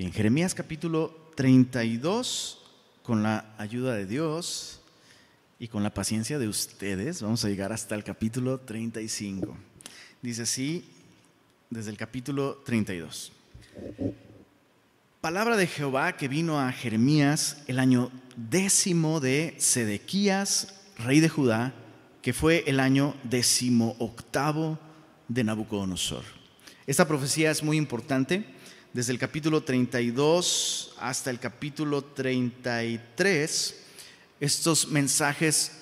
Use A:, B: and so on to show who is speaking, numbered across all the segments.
A: Bien, Jeremías capítulo 32, con la ayuda de Dios y con la paciencia de ustedes, vamos a llegar hasta el capítulo 35. Dice así, desde el capítulo 32. Palabra de Jehová que vino a Jeremías el año décimo de Sedequías, rey de Judá, que fue el año décimo octavo de Nabucodonosor. Esta profecía es muy importante. Desde el capítulo 32 hasta el capítulo 33, estos mensajes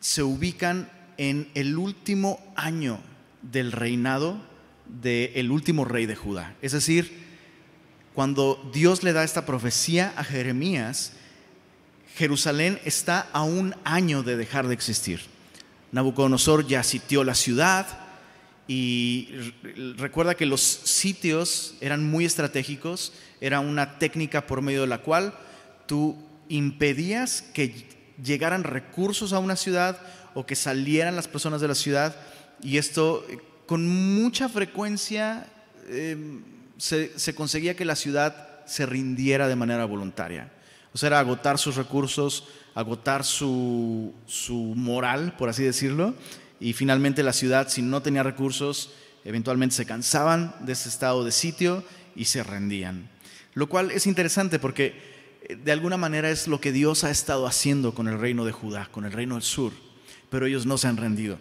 A: se ubican en el último año del reinado del último rey de Judá. Es decir, cuando Dios le da esta profecía a Jeremías, Jerusalén está a un año de dejar de existir. Nabucodonosor ya sitió la ciudad y recuerda que los sitios eran muy estratégicos, era una técnica por medio de la cual tú impedías que llegaran recursos a una ciudad o que salieran las personas de la ciudad y esto eh, con mucha frecuencia em, se, se conseguía que la ciudad se rindiera de manera voluntaria. O sea, agotar sus recursos, agotar su, su moral, por así decirlo, y finalmente la ciudad, si no tenía recursos, eventualmente se cansaban de ese estado de sitio y se rendían. Lo cual es interesante porque eh, de alguna manera es lo que Dios ha estado haciendo con el reino de Judá, con el reino del sur, pero ellos no se han rendido.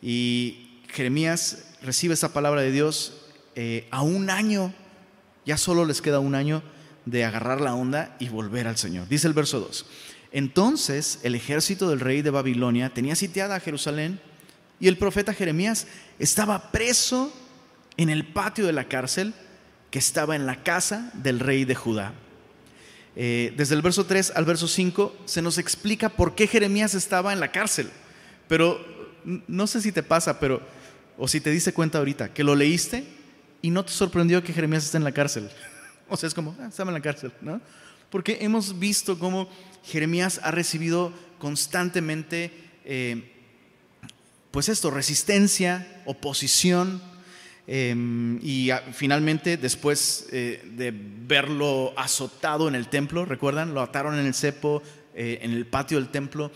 A: Y Jeremías recibe esa palabra de Dios eh, a un año, ya solo les queda un año de agarrar la onda y volver al Señor. Dice el verso 2. Entonces el ejército del rey de Babilonia tenía sitiada a Jerusalén y el profeta Jeremías estaba preso en el patio de la cárcel que estaba en la casa del rey de Judá. Eh, desde el verso 3 al verso 5 se nos explica por qué Jeremías estaba en la cárcel. Pero no sé si te pasa, pero o si te diste cuenta ahorita que lo leíste y no te sorprendió que Jeremías esté en la cárcel. O sea, es como, ah, estaba en la cárcel, ¿no? Porque hemos visto cómo Jeremías ha recibido constantemente, eh, pues esto, resistencia, oposición, em, y finalmente, después eh, de verlo azotado en el templo, ¿recuerdan? Lo ataron en el cepo, eh, en el patio del templo.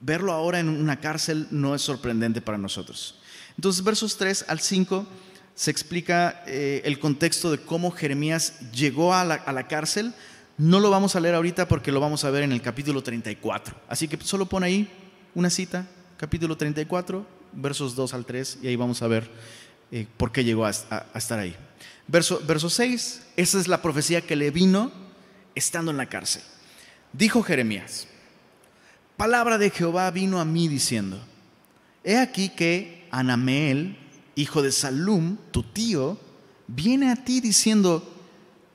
A: Verlo ahora en una cárcel no es sorprendente para nosotros. Entonces, versos 3 al 5 se explica eh, el contexto de cómo Jeremías llegó a la, cárcel. No lo vamos a leer ahorita porque lo vamos a ver en el capítulo 34. Así que solo pone ahí una cita, capítulo 34, versos 2 al 3, y ahí vamos a ver eh, por qué llegó a, estar ahí. Verso, verso 6, esa es la profecía que le vino estando en la cárcel. Dijo Jeremías, palabra de Jehová vino a mí diciendo, he aquí que Anameel, hijo de Salum, tu tío, viene a ti diciendo,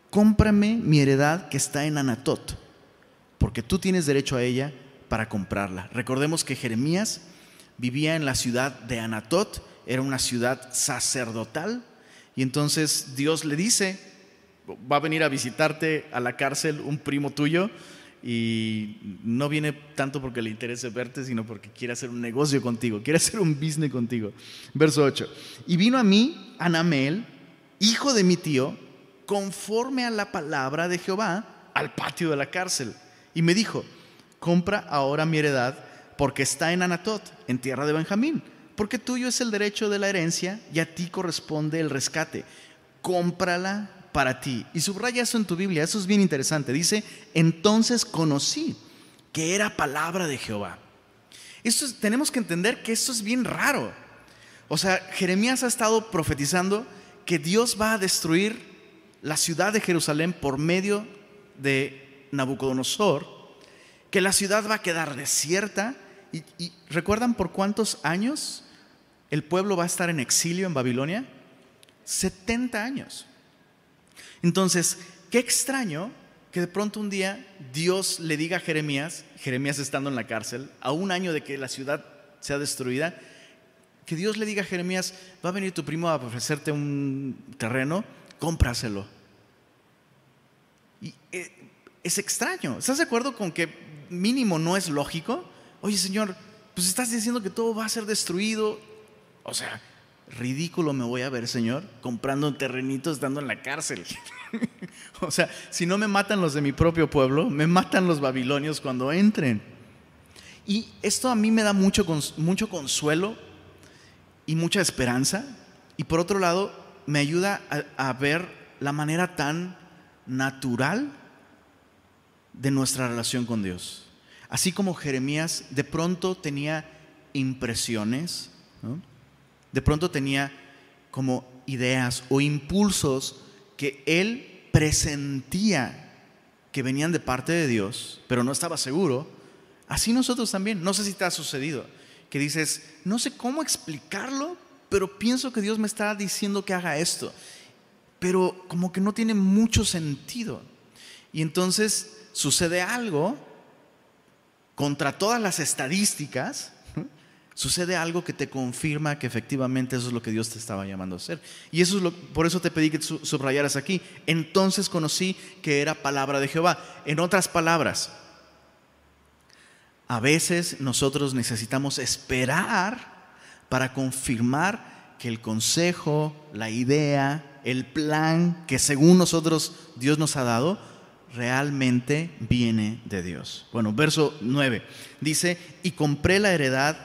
A: cómprame mi heredad que está en Anatot, porque tú tienes derecho a ella para comprarla. Recordemos que Jeremías vivía en la ciudad de Anatot, era una ciudad sacerdotal, y entonces Dios le dice, va a venir a visitarte a la cárcel un primo tuyo, y no viene tanto porque le interese verte, sino porque quiere hacer un negocio contigo, quiere hacer un business contigo. Verso 8. Y vino a mí Anamel, hijo de mi tío, conforme a la palabra de Jehová, al patio de la cárcel. Y me dijo, compra ahora mi heredad, porque está en Anatot, en tierra de Benjamín, porque tuyo es el derecho de la herencia y a ti corresponde el rescate. Cómprala para ti. Y subraya eso en tu Biblia, eso es bien interesante. Dice, entonces conocí que era palabra de Jehová. Esto tenemos que entender que esto es bien raro. O sea, Jeremías ha estado profetizando que Dios va a destruir la ciudad de Jerusalén por medio de Nabucodonosor, que la ciudad va a quedar desierta. ¿Y, recuerdan por cuántos años el pueblo va a estar en exilio en Babilonia? 70 años. Entonces, qué extraño que de pronto un día Dios le diga a Jeremías, Jeremías estando en la cárcel, a un año de que la ciudad sea destruida, que Dios le diga a Jeremías, va a venir tu primo a ofrecerte un terreno, cómpraselo. Y eh, es extraño. ¿Estás de acuerdo con que mínimo no es lógico? Oye, Señor, pues estás diciendo que todo va a ser destruido. O sea, ridículo me voy a ver, Señor, comprando terrenitos, estando en la cárcel. o sea, si no me matan los de mi propio pueblo, me matan los babilonios cuando entren. Y esto a mí me da mucho, mucho consuelo y mucha esperanza. Y por otro lado, me ayuda a ver la manera tan natural de nuestra relación con Dios. Así como Jeremías de pronto tenía impresiones, de pronto tenía como ideas o impulsos que él presentía que venían de parte de Dios, pero no estaba seguro, así nosotros también, no sé si te ha sucedido, que dices, no sé cómo explicarlo, pero pienso que Dios me está diciendo que haga esto, pero como que no tiene mucho sentido. Y entonces sucede algo contra todas las estadísticas, sucede algo que te confirma que efectivamente eso es lo que Dios te estaba llamando a hacer. Y eso es lo, por eso te pedí que subrayaras aquí. Entonces conocí que era palabra de Jehová. En otras palabras, a veces nosotros necesitamos esperar para confirmar que el consejo, la idea, el plan que según nosotros Dios nos ha dado, realmente viene de Dios. Bueno, verso 9 dice, y compré la heredad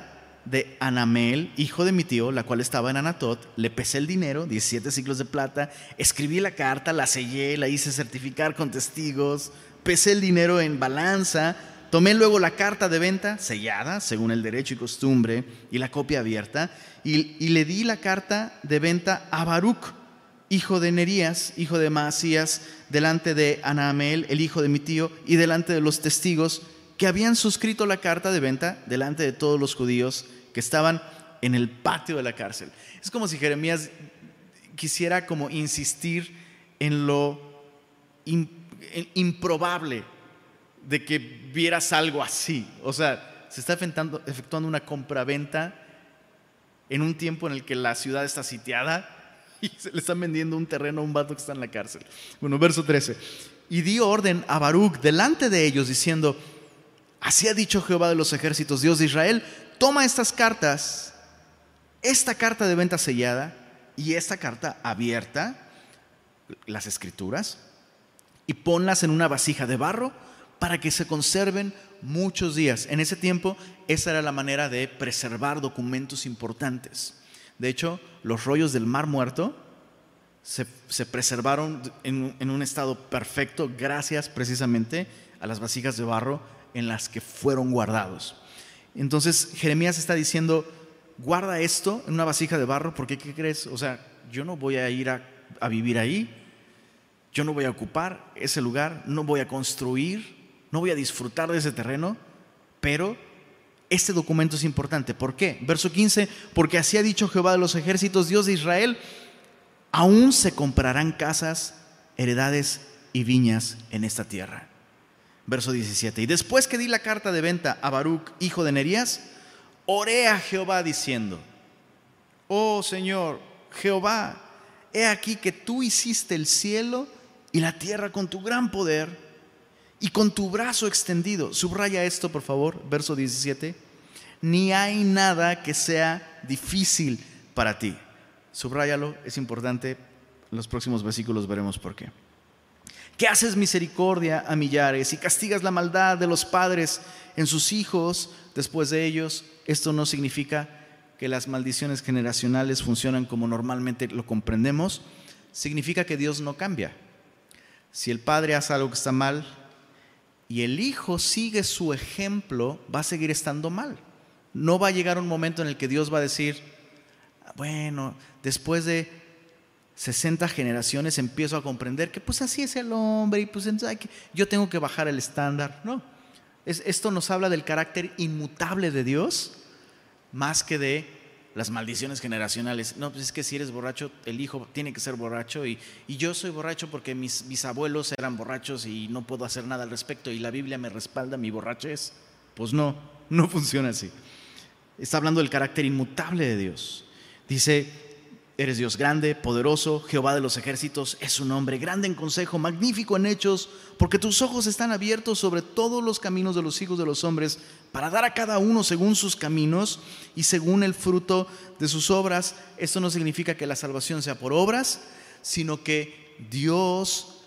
A: de Anamel, hijo de mi tío, la cual estaba en Anatot, le pesé el dinero, 17 ciclos de plata, escribí la carta, la sellé, la hice certificar con testigos, pesé el dinero en balanza, tomé luego la carta de venta sellada, según el derecho y costumbre, y la copia abierta, y, y le di la carta de venta a Baruch, hijo de Nerías, hijo de Maasías, delante de Anamel, el hijo de mi tío, y delante de los testigos que habían suscrito la carta de venta, delante de todos los judíos que estaban en el patio de la cárcel. Es como si Jeremías quisiera como insistir en lo improbable de que vieras algo así. O sea, se está efectuando, efectuando una compraventa en un tiempo en el que la ciudad está sitiada y se le están vendiendo un terreno a un vato que está en la cárcel. Bueno, verso 13. Y dio orden a Baruch delante de ellos diciendo, así ha dicho Jehová de los ejércitos, Dios de Israel, toma estas cartas, esta carta de venta sellada y esta carta abierta, las escrituras, y ponlas en una vasija de barro para que se conserven muchos días. En ese tiempo, esa era la manera de preservar documentos importantes. De hecho, los rollos del Mar Muerto se, preservaron en, un estado perfecto gracias precisamente a las vasijas de barro en las que fueron guardados. Entonces Jeremías está diciendo, guarda esto en una vasija de barro, porque ¿qué crees? O sea, yo no voy a ir a vivir ahí, yo no voy a ocupar ese lugar, no voy a construir, no voy a disfrutar de ese terreno, pero este documento es importante. ¿Por qué? Verso 15, porque así ha dicho Jehová de los ejércitos, Dios de Israel, aún se comprarán casas, heredades y viñas en esta tierra. Verso 17, y después que di la carta de venta a Baruch, hijo de Nerías, oré a Jehová diciendo, oh Señor, Jehová, he aquí que tú hiciste el cielo y la tierra con tu gran poder y con tu brazo extendido. Subraya esto, por favor, verso 17. Ni hay nada que sea difícil para ti. Subráyalo, es importante. En los próximos versículos veremos por qué. Que haces misericordia a millares y castigas la maldad de los padres en sus hijos después de ellos. Esto no significa que las maldiciones generacionales funcionan como normalmente lo comprendemos. Significa que Dios no cambia. Si el padre hace algo que está mal, y el hijo sigue su ejemplo, va a seguir estando mal. No va a llegar un momento en el que Dios va a decir, bueno, después de 60 generaciones empiezo a comprender que pues así es el hombre y pues yo tengo que bajar el estándar. No, esto nos habla del carácter inmutable de Dios más que de las maldiciones generacionales. No, pues es que si eres borracho, el hijo tiene que ser borracho y, yo soy borracho porque mis, mis, abuelos eran borrachos y no puedo hacer nada al respecto y la Biblia me respalda mi borrachez. Pues no, no funciona así. Está hablando del carácter inmutable de Dios. Dice, Eres Dios grande, poderoso, Jehová de los ejércitos es su nombre, grande en consejo, magnífico en hechos, porque tus ojos están abiertos sobre todos los caminos de los hijos de los hombres, para dar a cada uno según sus caminos y según el fruto de sus obras. Esto no significa que la salvación sea por obras, sino que Dios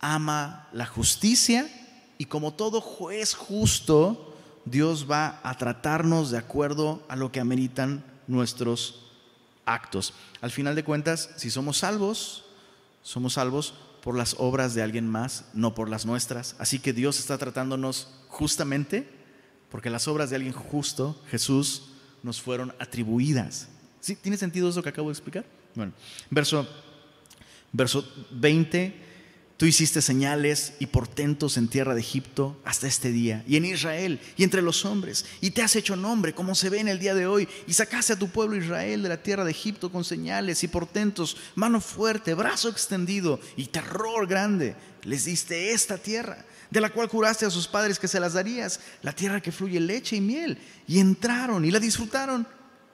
A: ama la justicia y como todo juez justo, Dios va a tratarnos de acuerdo a lo que ameritan nuestros actos. Al final de cuentas, si somos salvos, somos salvos por las obras de alguien más, no por las nuestras. Así que Dios está tratándonos justamente porque las obras de alguien justo, Jesús, nos fueron atribuidas. ¿Sí? ¿Tiene sentido eso que acabo de explicar? Bueno, verso, verso 20 Tú hiciste señales y portentos en tierra de Egipto hasta este día, y en Israel, y entre los hombres, y te has hecho nombre, como se ve en el día de hoy, y sacaste a tu pueblo Israel de la tierra de Egipto con señales y portentos, mano fuerte, brazo extendido y terror grande. Les diste esta tierra, de la cual juraste a sus padres que se las darías, la tierra que fluye leche y miel, y entraron y la disfrutaron,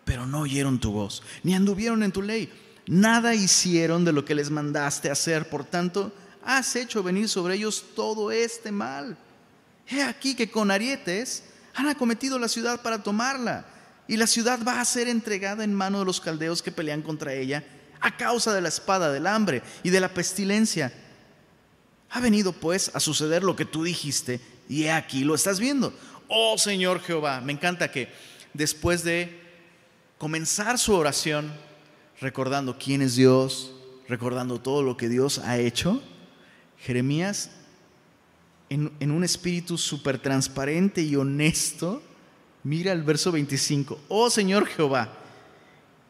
A: pero no oyeron tu voz, ni anduvieron en tu ley. Nada hicieron de lo que les mandaste hacer, por tanto, has hecho venir sobre ellos todo este mal. He aquí que con arietes han acometido la ciudad para tomarla, y la ciudad va a ser entregada en mano de los caldeos que pelean contra ella a causa de la espada, del hambre y de la pestilencia. Ha venido pues a suceder lo que tú dijiste, y he aquí lo estás viendo. Oh Señor Jehová, me encanta que después de comenzar su oración, recordando quién es Dios, recordando todo lo que Dios ha hecho, Jeremías, en, un espíritu súper transparente y honesto, mira el verso 25. Oh Señor Jehová,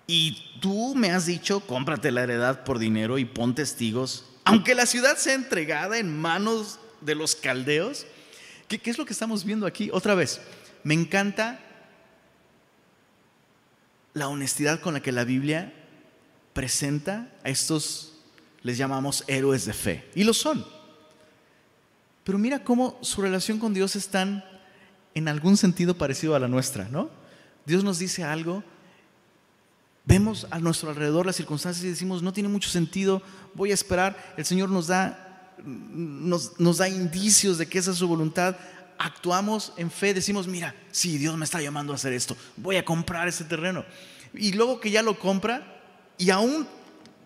A: y tú me has dicho, cómprate la heredad por dinero y pon testigos, aunque la ciudad sea entregada en manos de los caldeos. ¿Qué, ¿Qué, es lo que estamos viendo aquí? Otra vez, me encanta la honestidad con la que la Biblia presenta a estos les llamamos héroes de fe. Y lo son. Pero mira cómo su relación con Dios es tan, en algún sentido, parecido a la nuestra, ¿no? Dios nos dice algo, vemos a nuestro alrededor las circunstancias y decimos, no tiene mucho sentido, voy a esperar, el Señor nos da, nos, nos da indicios de que esa es su voluntad, actuamos en fe, decimos, mira, sí, Dios me está llamando a hacer esto, voy a comprar ese terreno. Y luego que ya lo compra, y aún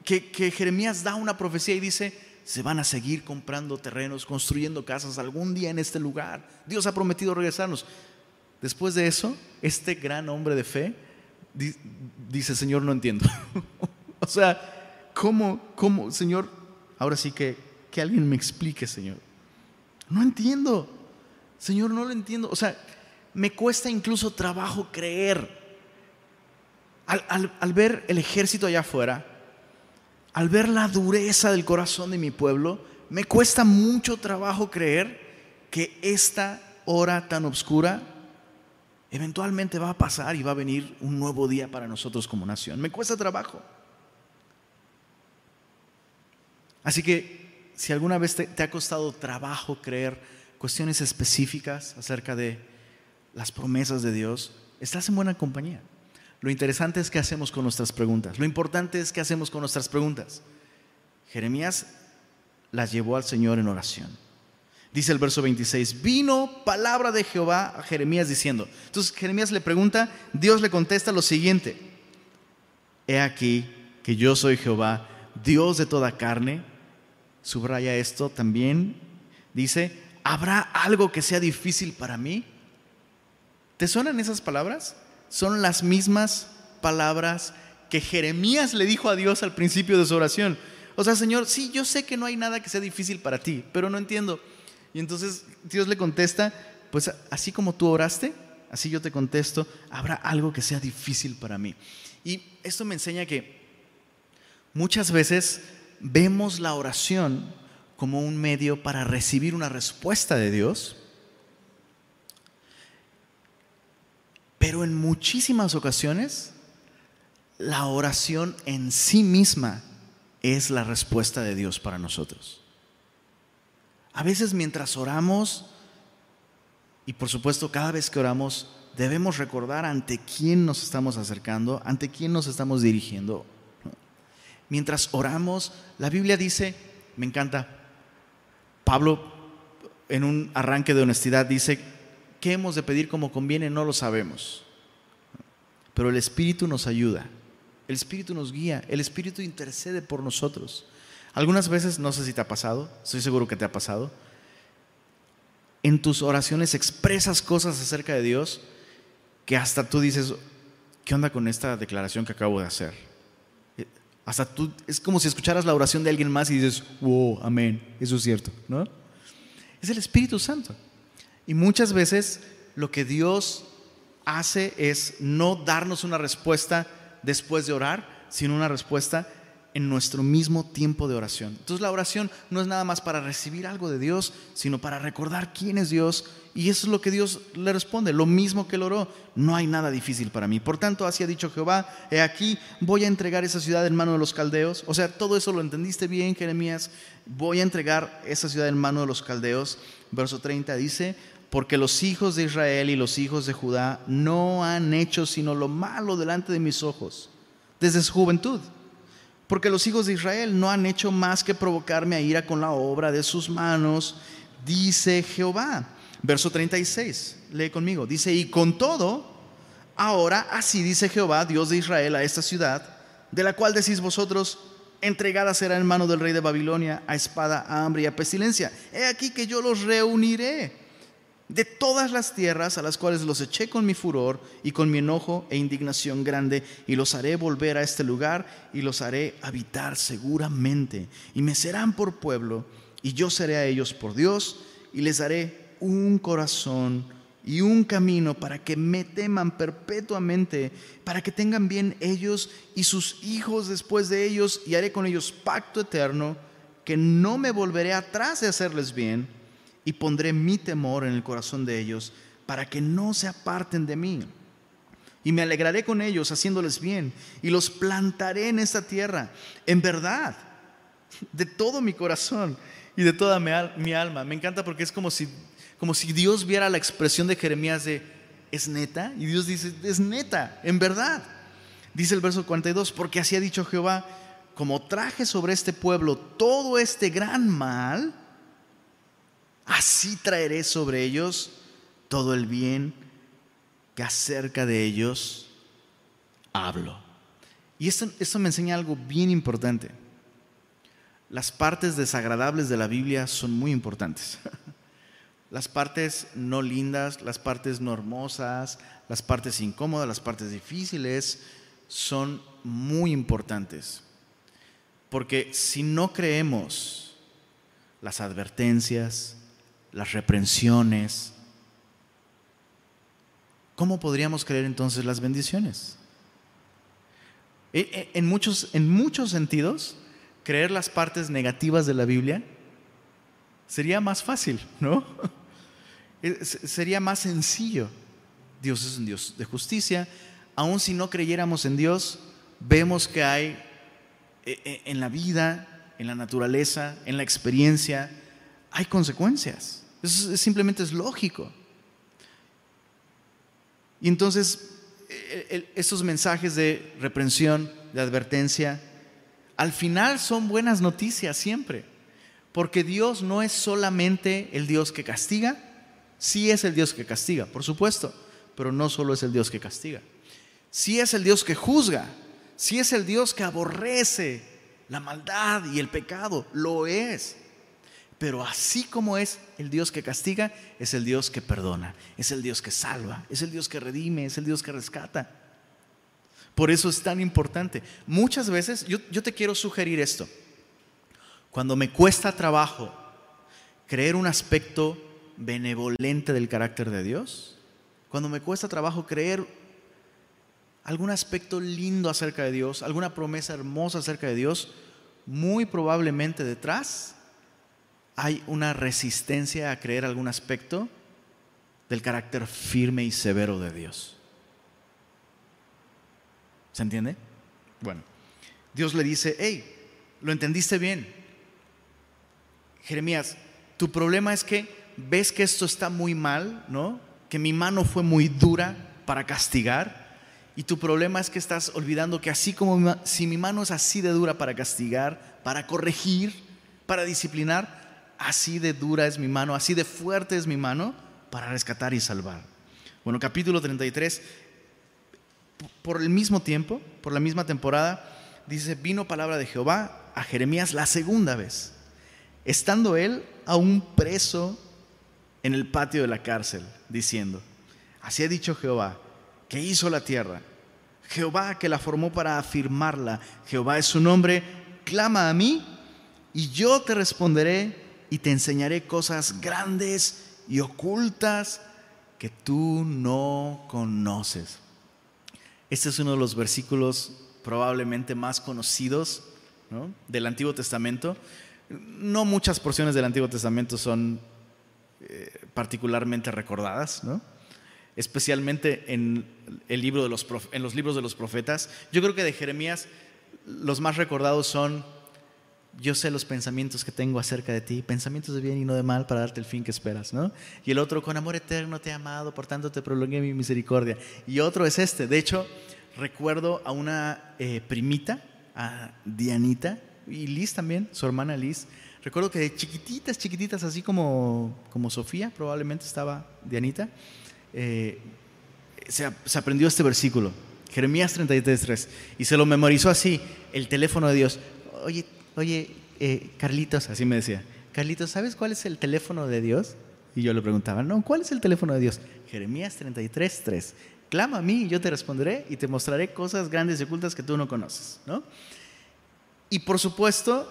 A: que, Jeremías da una profecía y dice, se van a seguir comprando terrenos, construyendo casas algún día en este lugar. Dios ha prometido regresarnos. Después de eso, este gran hombre de fe dice, Señor, no entiendo. o sea, ¿cómo, ¿cómo, Señor? Ahora sí que, que alguien me explique, Señor. No entiendo. Señor, no lo entiendo. O sea, me cuesta incluso trabajo creer. Al, al ver el ejército allá afuera, al ver la dureza del corazón de mi pueblo, me cuesta mucho trabajo creer que esta hora tan oscura eventualmente va a pasar y va a venir un nuevo día para nosotros como nación. Me cuesta trabajo. Así que si alguna vez te, ha costado trabajo creer cuestiones específicas acerca de las promesas de Dios, estás en buena compañía. Lo interesante es qué hacemos con nuestras preguntas. Lo importante es qué hacemos con nuestras preguntas. Jeremías las llevó al Señor en oración. Dice el verso 26, vino palabra de Jehová a Jeremías diciendo. Entonces Jeremías le pregunta, Dios le contesta lo siguiente. He aquí que yo soy Jehová, Dios de toda carne. Subraya esto también. Dice, ¿habrá algo que sea difícil para mí? ¿Te suenan esas palabras? Son las mismas palabras que Jeremías le dijo a Dios al principio de su oración. O sea, Señor, sí, yo sé que no hay nada que sea difícil para ti, pero no entiendo. Y entonces Dios le contesta, pues así como tú oraste, así yo te contesto, habrá algo que sea difícil para mí. Y esto me enseña que muchas veces vemos la oración como un medio para recibir una respuesta de Dios, Pero en muchísimas ocasiones, la oración en sí misma es la respuesta de Dios para nosotros. A veces mientras oramos, y por supuesto cada vez que oramos, debemos recordar ante quién nos estamos acercando, ante quién nos estamos dirigiendo. mientras oramos, la Biblia dice, me encanta, Pablo en un arranque de honestidad dice, ¿qué hemos de pedir como conviene? No lo sabemos. Pero el Espíritu nos ayuda, el Espíritu nos guía, el Espíritu intercede por nosotros. Algunas veces, no sé si te ha pasado, estoy seguro que te ha pasado, en tus oraciones expresas cosas acerca de Dios que hasta tú dices, ¿qué onda con esta declaración que acabo de hacer? Hasta tú, es como si escucharas la oración de alguien más y dices, wow, amén, eso es cierto, ¿no? Es el Espíritu Santo. Y muchas veces lo que Dios hace es no darnos una respuesta después de orar, sino una respuesta en nuestro mismo tiempo de oración. Entonces la oración no es nada más para recibir algo de Dios, sino para recordar quién es Dios. Y eso es lo que Dios le responde, lo mismo que él oró. No hay nada difícil para mí. Por tanto, así ha dicho Jehová, he aquí, voy a entregar esa ciudad en mano de los caldeos. O sea, todo eso lo entendiste bien, Jeremías. Voy a entregar esa ciudad en mano de los caldeos. Verso 30 dice, porque los hijos de Israel y los hijos de Judá no han hecho sino lo malo delante de mis ojos, desde su juventud porque los hijos de Israel no han hecho más que provocarme a ira con la obra de sus manos, dice Jehová. Verso 36, lee conmigo, dice, y con todo, ahora así dice Jehová, Dios de Israel, a esta ciudad, de la cual decís vosotros, entregada será en mano del rey de Babilonia a espada, a hambre y a pestilencia. He aquí que yo los reuniré de todas las tierras a las cuales los eché con mi furor y con mi enojo e indignación grande, y los haré volver a este lugar y los haré habitar seguramente, y me serán por pueblo, y yo seré a ellos por Dios, y les daré un corazón y un camino para que me teman perpetuamente, para que tengan bien ellos y sus hijos después de ellos, y haré con ellos pacto eterno, que no me volveré atrás de hacerles bien y pondré mi temor en el corazón de ellos para que no se aparten de mí. Y me alegraré con ellos haciéndoles bien y los plantaré en esta tierra, en verdad, de todo mi corazón y de toda mi, alma. Me encanta porque es como si, como si Dios viera la expresión de Jeremías de, ¿es neta? Y Dios dice, es neta, en verdad. Dice el verso 42, porque así ha dicho Jehová, como traje sobre este pueblo todo este gran mal, Así traeré sobre ellos todo el bien que acerca de ellos hablo. Y esto, esto me enseña algo bien importante. Las partes desagradables de la Biblia son muy importantes. Las partes no lindas, las partes no hermosas, las partes incómodas, las partes difíciles son muy importantes. Porque si no creemos las advertencias, las reprensiones, ¿cómo podríamos creer entonces las bendiciones? E, e, en muchos, en muchos sentidos, creer las partes negativas de la Biblia sería más fácil, ¿no? Sería más sencillo. Dios es un Dios de justicia. Aun si no creyéramos en Dios, vemos que hay e, en la vida, en la naturaleza, en la experiencia, hay consecuencias. Eso simplemente es lógico. Y entonces, estos mensajes de reprensión, de advertencia, al final son buenas noticias siempre. Porque Dios no es solamente el Dios que castiga, sí es el Dios que castiga, por supuesto, pero no solo es el Dios que castiga. Sí es el Dios que juzga, sí es el Dios que aborrece la maldad y el pecado, lo es. Pero así como es el Dios que castiga, es el Dios que perdona, es el Dios que salva, es el Dios que redime, es el Dios que rescata. Por eso es tan importante. Muchas veces yo, te quiero sugerir esto. Cuando me cuesta trabajo creer un aspecto benevolente del carácter de Dios, cuando me cuesta trabajo creer algún aspecto lindo acerca de Dios, alguna promesa hermosa acerca de Dios, muy probablemente detrás hay una resistencia a creer algún aspecto del carácter firme y severo de Dios. ¿Se entiende? Bueno, Dios le dice, hey, lo entendiste bien. Jeremías, tu problema es que ves que esto está muy mal, ¿no? Que mi mano fue muy dura para castigar Y tu problema es que estás olvidando que así como si mi mano es así de dura para castigar, para corregir, para disciplinar, así de dura es mi mano, así de fuerte es mi mano para rescatar y salvar. Bueno, capítulo 33, por el mismo tiempo, por la misma temporada, dice, vino palabra de Jehová a Jeremías la segunda vez, estando él aún preso en el patio de la cárcel, diciendo, así ha dicho Jehová, que hizo la tierra, Jehová que la formó para afirmarla, Jehová es su nombre, clama a mí y yo te responderé y te enseñaré cosas grandes y ocultas que tú no conoces. Este es uno de los versículos probablemente más conocidos del Antiguo Testamento. No muchas porciones del Antiguo Testamento son eh, particularmente recordadas, especialmente en, el libro de los, en los libros de los profetas. Yo creo que de Jeremías los más recordados son yo sé los pensamientos que tengo acerca de ti, pensamientos de bien y no de mal para darte el fin que esperas, ¿no? Y el otro, con amor eterno te he amado, por tanto te prolongué mi misericordia. Y otro es este, de hecho, recuerdo a una eh, primita, a Dianita, y Liz también, su hermana Liz, recuerdo que de chiquititas, chiquititas, así como, como Sofía, probablemente estaba Dianita, eh, se, se aprendió este versículo, Jeremías 33.3, y se lo memorizó así, el teléfono de Dios. Oye, oye, eh, Carlitos, así me decía, Carlitos, ¿sabes cuál es el teléfono de Dios? Y yo le preguntaba, no, ¿cuál es el teléfono de Dios? Jeremías 33, 3. Clama a mí y yo te responderé y te mostraré cosas grandes y ocultas que tú no conoces, ¿no? Y por supuesto,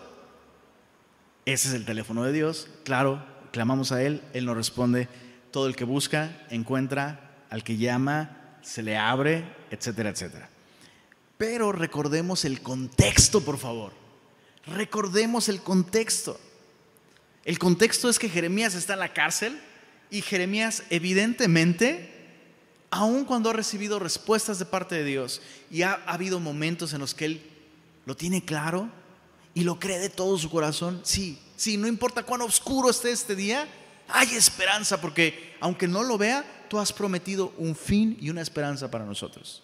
A: ese es el teléfono de Dios. Claro, clamamos a Él, Él nos responde. Todo el que busca, encuentra, al que llama, se le abre, etcétera, etcétera. Pero recordemos el contexto, por favor. Recordemos el contexto. El contexto es que Jeremías está en la cárcel y Jeremías evidentemente, aun cuando ha recibido respuestas de parte de Dios y ha, habido momentos en los que él lo tiene claro y lo cree de todo su corazón, sí, sí, no importa cuán oscuro esté este día, hay esperanza porque aunque no lo vea, tú has prometido un fin y una esperanza para nosotros.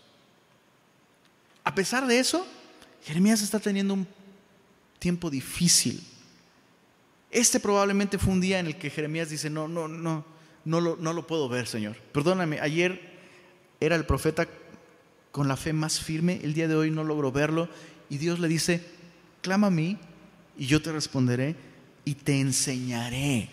A: A pesar de eso, Jeremías está teniendo un tiempo difícil. Este probablemente fue un día en el que Jeremías dice, no, no, no, no lo, no lo puedo ver, Señor. Perdóname, ayer era el profeta con la fe más firme, el día de hoy no logro verlo, y Dios le dice, clama a mí y yo te responderé y te enseñaré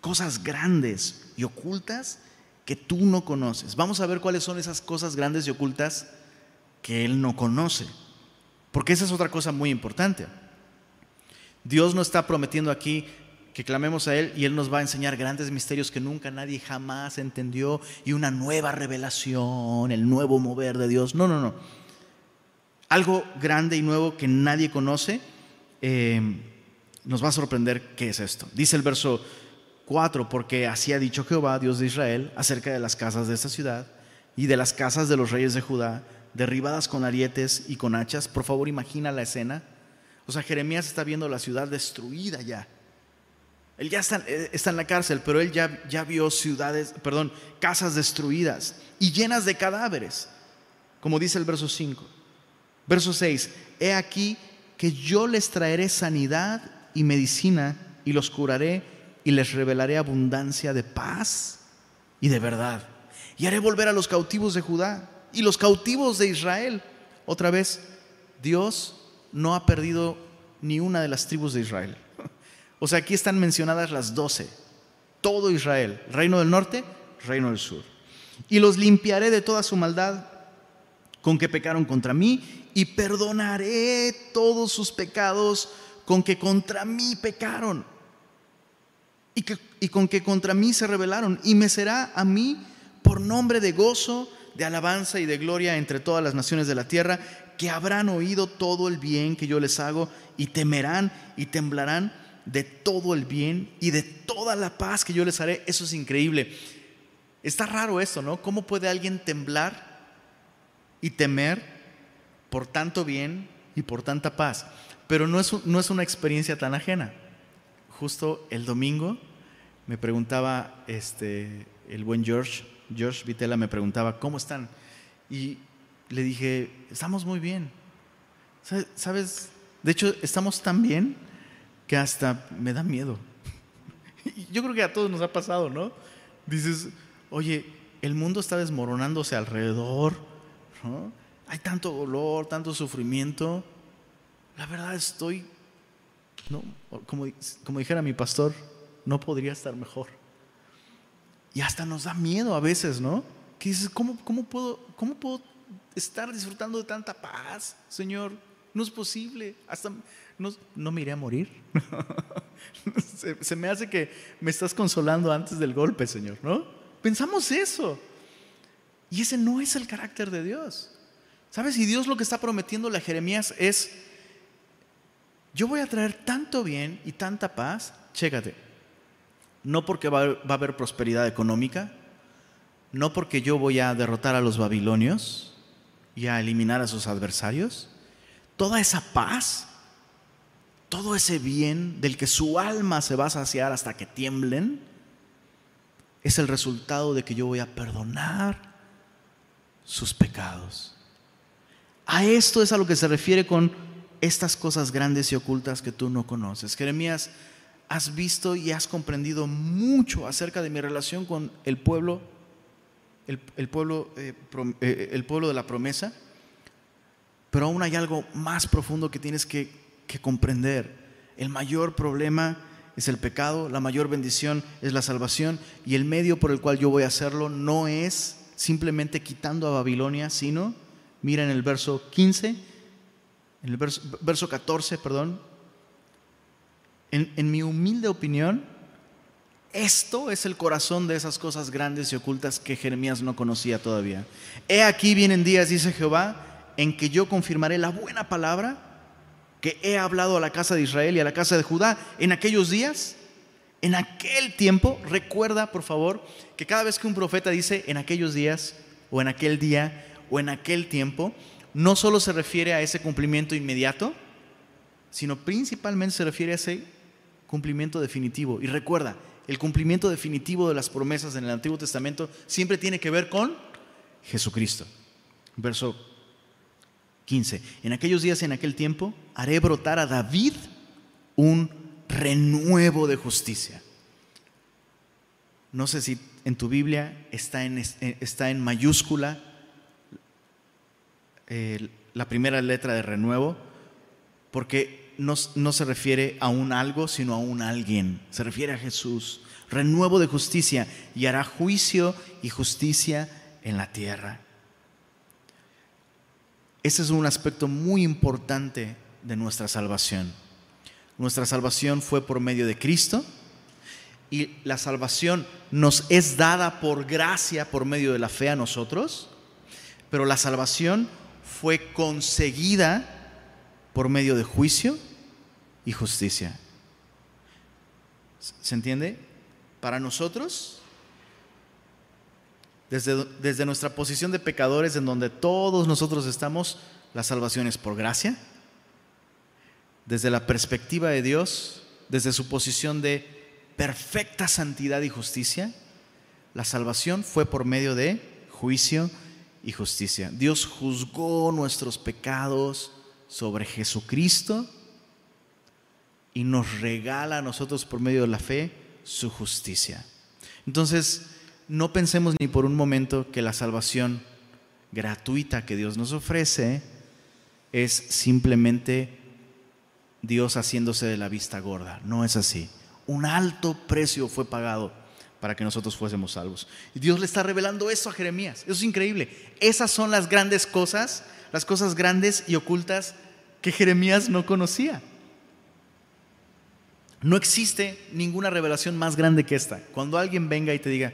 A: cosas grandes y ocultas que tú no conoces. Vamos a ver cuáles son esas cosas grandes y ocultas que Él no conoce. Porque esa es otra cosa muy importante. Dios no está prometiendo aquí que clamemos a Él y Él nos va a enseñar grandes misterios que nunca nadie jamás entendió y una nueva revelación, el nuevo mover de Dios. No, no, no. Algo grande y nuevo que nadie conoce eh, nos va a sorprender qué es esto. Dice el verso 4, porque así ha dicho Jehová, Dios de Israel, acerca de las casas de esta ciudad y de las casas de los reyes de Judá derribadas con arietes y con hachas. Por favor, imagina la escena. O sea, Jeremías está viendo la ciudad destruida ya. Él ya está, eh, en la cárcel, pero él ya, ya vio ciudades, perdón, casas destruidas y llenas de cadáveres, como dice el verso 5. Verso 6, he aquí que yo les traeré sanidad y medicina y los curaré y les revelaré abundancia de paz y de verdad. Y haré volver a los cautivos de Judá y los cautivos de Israel. Otra vez, Dios no ha perdido ni una de las tribus de Israel. O sea, aquí están mencionadas las doce. Todo Israel, reino del norte, reino del sur. Y los limpiaré de toda su maldad con que pecaron contra mí y perdonaré todos sus pecados con que contra mí pecaron y, y con que contra mí se rebelaron y me será a mí por nombre de gozo de alabanza y de gloria entre todas las naciones de la tierra, que habrán oído todo el bien que yo les hago y temerán y temblarán de todo el bien y de toda la paz que yo les haré. Eso es increíble. Está raro esto, ¿no? ¿Cómo puede alguien temblar y temer por tanto bien y por tanta paz? Pero no es, no es una experiencia tan ajena. Justo el domingo me preguntaba este, el buen George, Josh Vitela me preguntaba, ¿cómo están? Y le dije, estamos muy bien. ¿Sabes? De hecho, estamos tan bien que hasta me da miedo. Yo creo que a todos nos ha pasado, ¿no? Dices, oye, el mundo está desmoronándose alrededor. Hay tanto dolor, tanto sufrimiento. La verdad estoy, ¿no? como, como dijera mi pastor, no podría estar mejor. Y hasta nos da miedo a veces, ¿no? Que dices, ¿cómo, puedo, cómo puedo estar disfrutando de tanta paz, Señor? No es posible. Hasta no, no me iré a morir. se, me hace que me estás consolando antes del golpe, Señor, ¿no? Pensamos eso. Y ese no es el carácter de Dios. ¿Sabes? Y Dios lo que está prometiendo a Jeremías es, yo voy a traer tanto bien y tanta paz, chécate, no porque va a haber prosperidad económica, no porque yo voy a derrotar a los babilonios y a eliminar a sus adversarios, toda esa paz todo ese bien del que su alma se va a saciar hasta que tiemblen, es el resultado de que yo voy a perdonar sus pecados. A esto es a lo que se refiere con estas cosas grandes y ocultas que tú no conoces. Jeremías, has visto y has comprendido mucho acerca de mi relación con el pueblo, el, pueblo, eh, eh, el pueblo de la promesa, pero aún hay algo más profundo que tienes que comprender. El mayor problema es el pecado, la mayor bendición es la salvación y el medio por el cual yo voy a hacerlo no es simplemente quitando a Babilonia, sino, mira en el verso 15, en el verso 14, perdón, en, mi humilde opinión, esto es el corazón de esas cosas grandes y ocultas que Jeremías no conocía todavía. He aquí vienen días, dice Jehová, en que yo confirmaré la buena palabra que he hablado a la casa de Israel y a la casa de Judá en aquellos días, en aquel tiempo, recuerda por favor que cada vez que un profeta dice en aquellos días o en aquel día o en aquel tiempo, no solo se refiere a ese cumplimiento inmediato, sino principalmente se refiere a ese cumplimiento definitivo. Y recuerda, el cumplimiento definitivo de las promesas en el Antiguo Testamento siempre tiene que ver con Jesucristo. Verso 15. En aquellos días y en aquel tiempo haré brotar a David un renuevo de justicia. No sé si en tu Biblia está en, eh, está en mayúscula eh, la primera letra de renuevo, porque no, se refiere a un algo, sino a un alguien. Se refiere a Jesús. Renuevo de justicia y hará juicio y justicia en la tierra. Ese es un aspecto muy importante de nuestra salvación. Nuestra salvación fue por medio de Cristo y la salvación nos es dada por gracia por medio de la fe a nosotros, pero la salvación fue conseguida por medio de juicio y justicia. ¿Se entiende? Para nosotros desde, nuestra posición de pecadores, en donde todos nosotros estamos, la salvación es por gracia. Desde la perspectiva de Dios, desde su posición de perfecta santidad y justicia, la salvación fue por medio de juicio y justicia. Dios juzgó nuestros pecados sobre Jesucristo y nos regala a nosotros por medio de la fe su justicia. Entonces, no pensemos ni por un momento que la salvación gratuita que Dios nos ofrece es simplemente Dios haciéndose de la vista gorda. No es así. Un alto precio fue pagado para que nosotros fuésemos salvos. Y Dios le está revelando eso a Jeremías. Eso es increíble. Esas son las grandes cosas, las cosas grandes y ocultas que Jeremías no conocía. No existe ninguna revelación más grande que esta. Cuando alguien venga y te diga,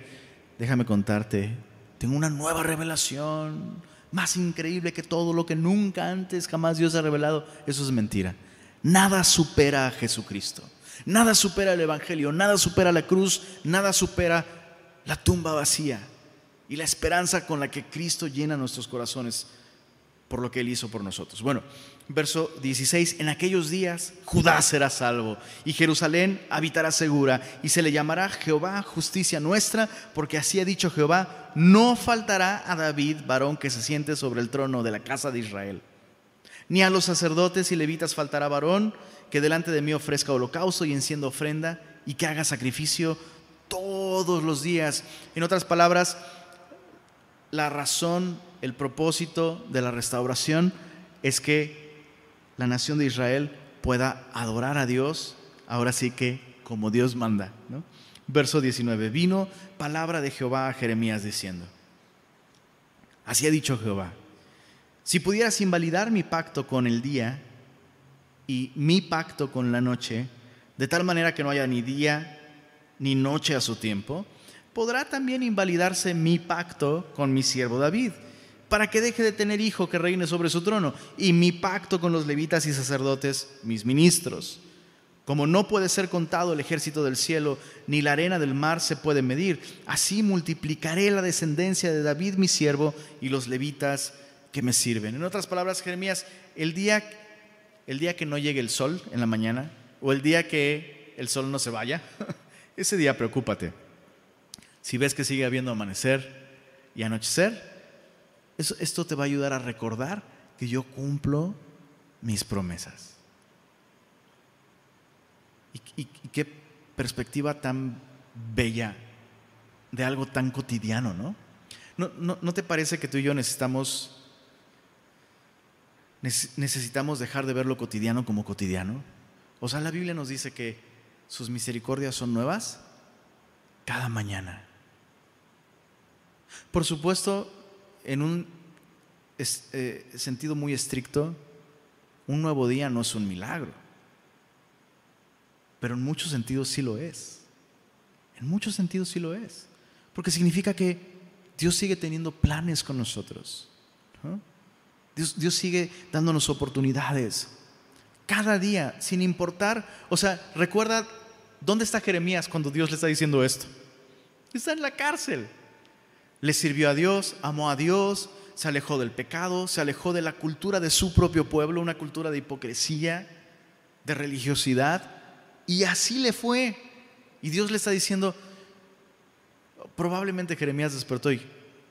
A: déjame contarte, tengo una nueva revelación, más increíble que todo lo que nunca antes jamás Dios ha revelado. Eso es mentira. Nada supera a Jesucristo. Nada supera el Evangelio, nada supera la cruz, nada supera la tumba vacía y la esperanza con la que Cristo llena nuestros corazones. por lo que Él hizo por nosotros. Bueno, verso 16, en aquellos días Judá será salvo y Jerusalén habitará segura y se le llamará Jehová justicia nuestra, porque así ha dicho Jehová, no faltará a David varón que se siente sobre el trono de la casa de Israel. Ni a los sacerdotes y levitas faltará varón que delante de mí ofrezca holocausto y encienda ofrenda y que haga sacrificio todos los días. En otras palabras, la razón el propósito de la restauración es que la nación de Israel pueda adorar a Dios, ahora sí que como Dios manda. Verso 19, vino palabra de Jehová a Jeremías diciendo, así ha dicho Jehová, si pudieras invalidar mi pacto con el día y mi pacto con la noche, de tal manera que no haya ni día ni noche a su tiempo, podrá también invalidarse mi pacto con mi siervo David para que deje de tener hijo que reine sobre su trono, y mi pacto con los levitas y sacerdotes, mis ministros. Como no puede ser contado el ejército del cielo, ni la arena del mar se puede medir, así multiplicaré la descendencia de David mi siervo y los levitas que me sirven. En otras palabras, Jeremías, el día, el día que no llegue el sol en la mañana, o el día que el sol no se vaya, ese día preocúpate. Si ves que sigue habiendo amanecer y anochecer, esto te va a ayudar a recordar que yo cumplo mis promesas. Y, qué perspectiva tan bella de algo tan cotidiano, ¿no? ¿no? ¿No, te parece que tú y yo necesitamos, necesitamos dejar de ver lo cotidiano como cotidiano? O sea, la Biblia nos dice que sus misericordias son nuevas cada mañana. Por supuesto, en un eh, sentido muy estricto, un nuevo día no es un milagro, pero en muchos sentidos sí lo es. En muchos sentidos sí lo es, porque significa que Dios sigue teniendo planes con nosotros. Dios, Dios sigue dándonos oportunidades. Cada día, sin importar, o sea, recuerda, ¿dónde está Jeremías cuando Dios le está diciendo esto? Está en la cárcel. Le sirvió a Dios, amó a Dios, se alejó del pecado, se alejó de la cultura de su propio pueblo, una cultura de hipocresía, de religiosidad, y así le fue. Y Dios le está diciendo, probablemente Jeremías despertó y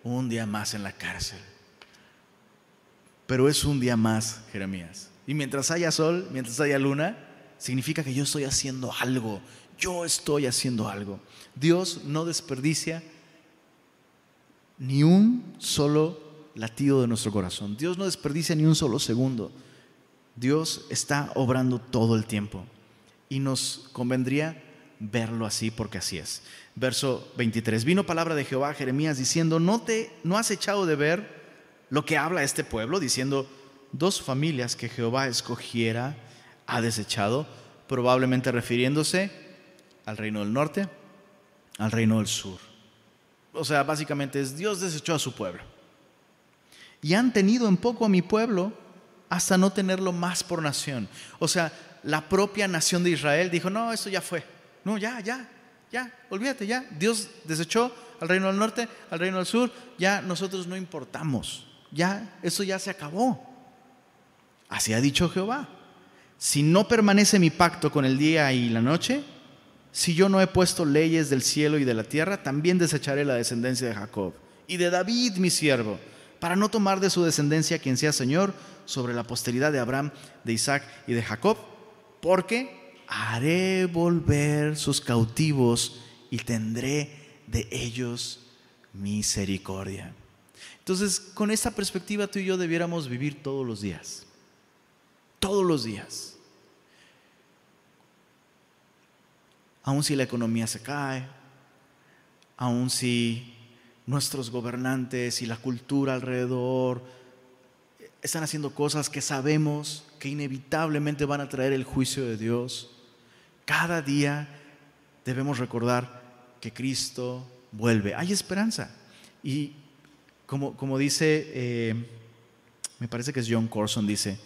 A: un día más en la cárcel. Pero es un día más, Jeremías. Y mientras haya sol, mientras haya luna, significa que yo estoy haciendo algo. Yo estoy haciendo algo. Dios no desperdicia ni un solo latido de nuestro corazón. Dios no desperdicia ni un solo segundo. Dios está obrando todo el tiempo. Y nos convendría verlo así porque así es. Verso 23. Vino palabra de Jehová a Jeremías diciendo, ¿no, te, ¿no has echado de ver lo que habla este pueblo? Diciendo, dos familias que Jehová escogiera ha desechado, probablemente refiriéndose al reino del norte, al reino del sur o sea, básicamente es Dios desechó a su pueblo. Y han tenido en poco a mi pueblo hasta no tenerlo más por nación. O sea, la propia nación de Israel dijo, no, eso ya fue. No, ya, ya, ya, olvídate, ya. Dios desechó al reino del norte, al reino del sur, ya nosotros no importamos. Ya, eso ya se acabó. Así ha dicho Jehová. Si no permanece mi pacto con el día y la noche, si yo no he puesto leyes del cielo y de la tierra, también desecharé la descendencia de Jacob y de David mi siervo, para no tomar de su descendencia quien sea Señor sobre la posteridad de Abraham, de Isaac y de Jacob, porque haré volver sus cautivos y tendré de ellos misericordia. Entonces, con esta perspectiva tú y yo debiéramos vivir todos los días. Todos los días. Aun si la economía se cae, aun si nuestros gobernantes y la cultura alrededor están haciendo cosas que sabemos que inevitablemente van a traer el juicio de Dios, cada día debemos recordar que Cristo vuelve. Hay esperanza. Y como, como dice, eh, me parece que es John Corson, dice,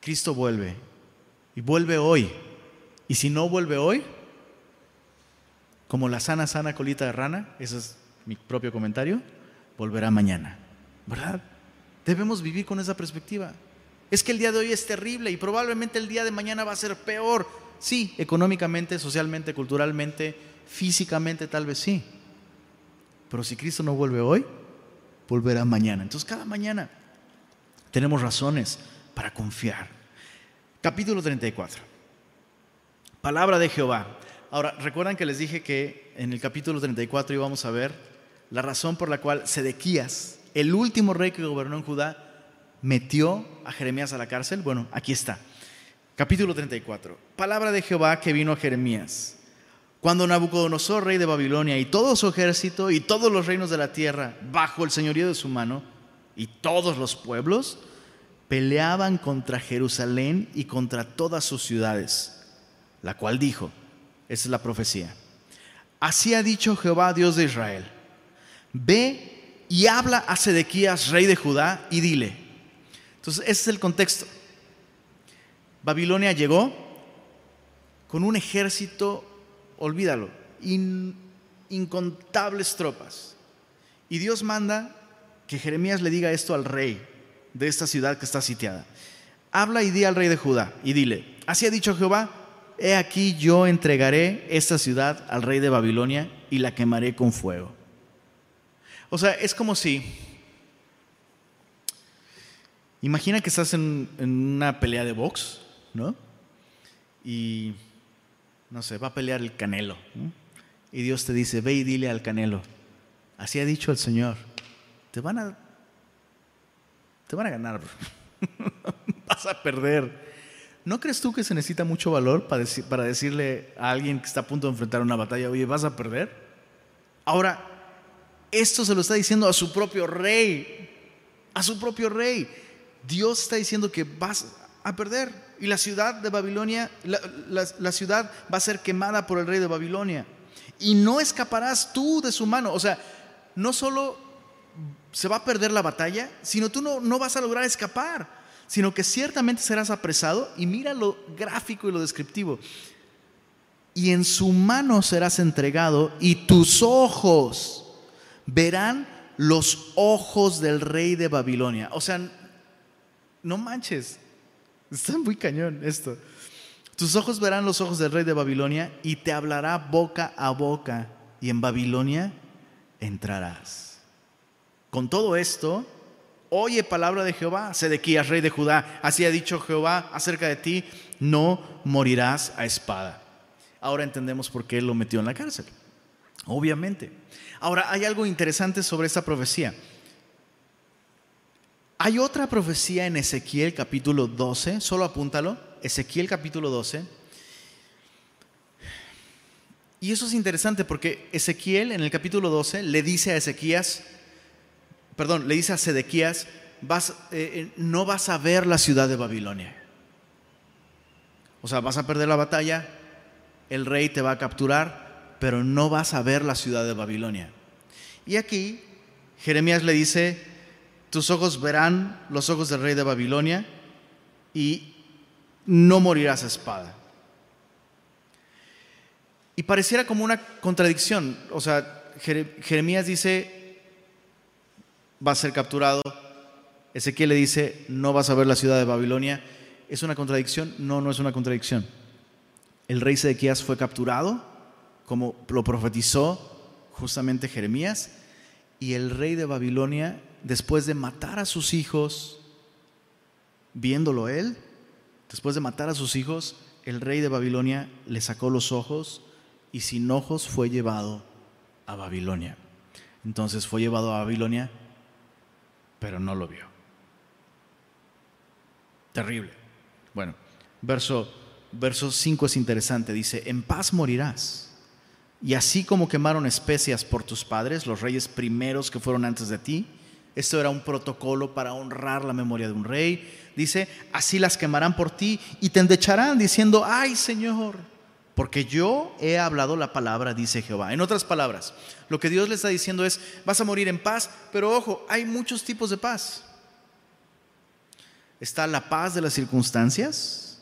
A: Cristo vuelve y vuelve hoy. Y si no vuelve hoy, como la sana, sana colita de rana, ese es mi propio comentario, volverá mañana, ¿verdad? Debemos vivir con esa perspectiva. Es que el día de hoy es terrible y probablemente el día de mañana va a ser peor. Sí, económicamente, socialmente, culturalmente, físicamente tal vez sí. Pero si Cristo no vuelve hoy, volverá mañana. Entonces cada mañana tenemos razones para confiar. Capítulo 34. Palabra de Jehová. Ahora, recuerdan que les dije que en el capítulo 34 íbamos a ver la razón por la cual Sedequías, el último rey que gobernó en Judá, metió a Jeremías a la cárcel. Bueno, aquí está. Capítulo 34. Palabra de Jehová que vino a Jeremías. Cuando Nabucodonosor, rey de Babilonia, y todo su ejército y todos los reinos de la tierra, bajo el señorío de su mano, y todos los pueblos, peleaban contra Jerusalén y contra todas sus ciudades, la cual dijo, esa es la profecía, así ha dicho Jehová, Dios de Israel, ve y habla a Sedequías, rey de Judá, y dile. Entonces, ese es el contexto. Babilonia llegó con un ejército, olvídalo, incontables tropas. Y Dios manda que Jeremías le diga esto al rey de esta ciudad que está sitiada. Habla y di al rey de Judá y dile, así ha dicho Jehová, he aquí yo entregaré esta ciudad al rey de Babilonia y la quemaré con fuego. O sea, es como si, imagina que estás en, una pelea de box, ¿no? Y, no sé, va a pelear el canelo. Y Dios te dice, ve y dile al canelo, así ha dicho el Señor te van a, te van a ganar, vas a perder. ¿No crees tú que se necesita mucho valor para, decirle a alguien que está a punto de enfrentar una batalla, oye, vas a perder? Ahora, esto se lo está diciendo a su propio rey, a su propio rey. Dios está diciendo que vas a perder y la ciudad de Babilonia, la, ciudad va a ser quemada por el rey de Babilonia y no escaparás tú de su mano. O sea, no solo se va a perder la batalla, sino tú no, no vas a lograr escapar, sino que ciertamente serás apresado y mira lo gráfico y lo descriptivo. Y en su mano serás entregado y tus ojos verán los ojos del rey de Babilonia. O sea, no manches, está muy cañón esto. Tus ojos verán los ojos del rey de Babilonia y te hablará boca a boca y en Babilonia entrarás. Con todo esto, oye palabra de Jehová, Sedequías, rey de Judá, así ha dicho Jehová acerca de ti, no morirás a espada. Ahora entendemos por qué lo metió en la cárcel. Obviamente. Ahora, hay algo interesante sobre esta profecía. Hay otra profecía en Ezequiel capítulo 12, solo apúntalo, Ezequiel capítulo 12. Y eso es interesante porque Ezequiel en el capítulo 12 le dice a Ezequías, perdón, le dice a Sedequías, eh, eh, no vas a ver la ciudad de Babilonia. O sea, vas a perder la batalla, el rey te va a capturar, pero no vas a ver la ciudad de Babilonia. Y aquí Jeremías le dice, tus ojos verán los ojos del rey de Babilonia y no morirás a espada. Y pareciera como una contradicción. O sea, Jeremías dice, va a ser capturado. Ezequiel le dice, no vas a ver la ciudad de Babilonia. ¿Es una contradicción? No, no es una contradicción. El rey Sedequías fue capturado, como lo profetizó justamente Jeremías, y el rey de Babilonia, después de matar a sus hijos, viéndolo él, después de matar a sus hijos, el rey de Babilonia le sacó los ojos y sin ojos fue llevado a Babilonia. Entonces fue llevado a Babilonia pero no lo vio. Terrible. Bueno, verso, verso 5 es interesante. Dice, en paz morirás. Y así como quemaron especias por tus padres, los reyes primeros que fueron antes de ti, esto era un protocolo para honrar la memoria de un rey. Dice, así las quemarán por ti y te endecharán diciendo, ay Señor, porque yo he hablado la palabra, dice Jehová. En otras palabras, lo que Dios le está diciendo es, vas a morir en paz, pero ojo, hay muchos tipos de paz. Está la paz de las circunstancias.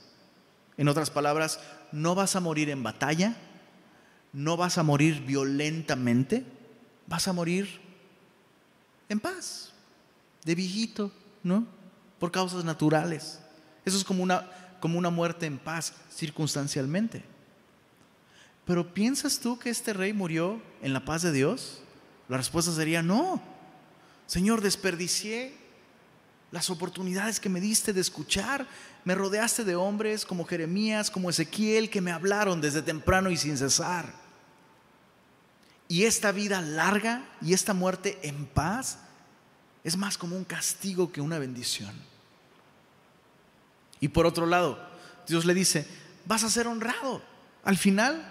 A: En otras palabras, no vas a morir en batalla, no vas a morir violentamente, vas a morir en paz, de viejito, ¿no? Por causas naturales. Eso es como una, como una muerte en paz, circunstancialmente. Pero ¿piensas tú que este rey murió en la paz de Dios? La respuesta sería no. Señor, desperdicié las oportunidades que me diste de escuchar. Me rodeaste de hombres como Jeremías, como Ezequiel, que me hablaron desde temprano y sin cesar. Y esta vida larga y esta muerte en paz es más como un castigo que una bendición. Y por otro lado, Dios le dice, vas a ser honrado. Al final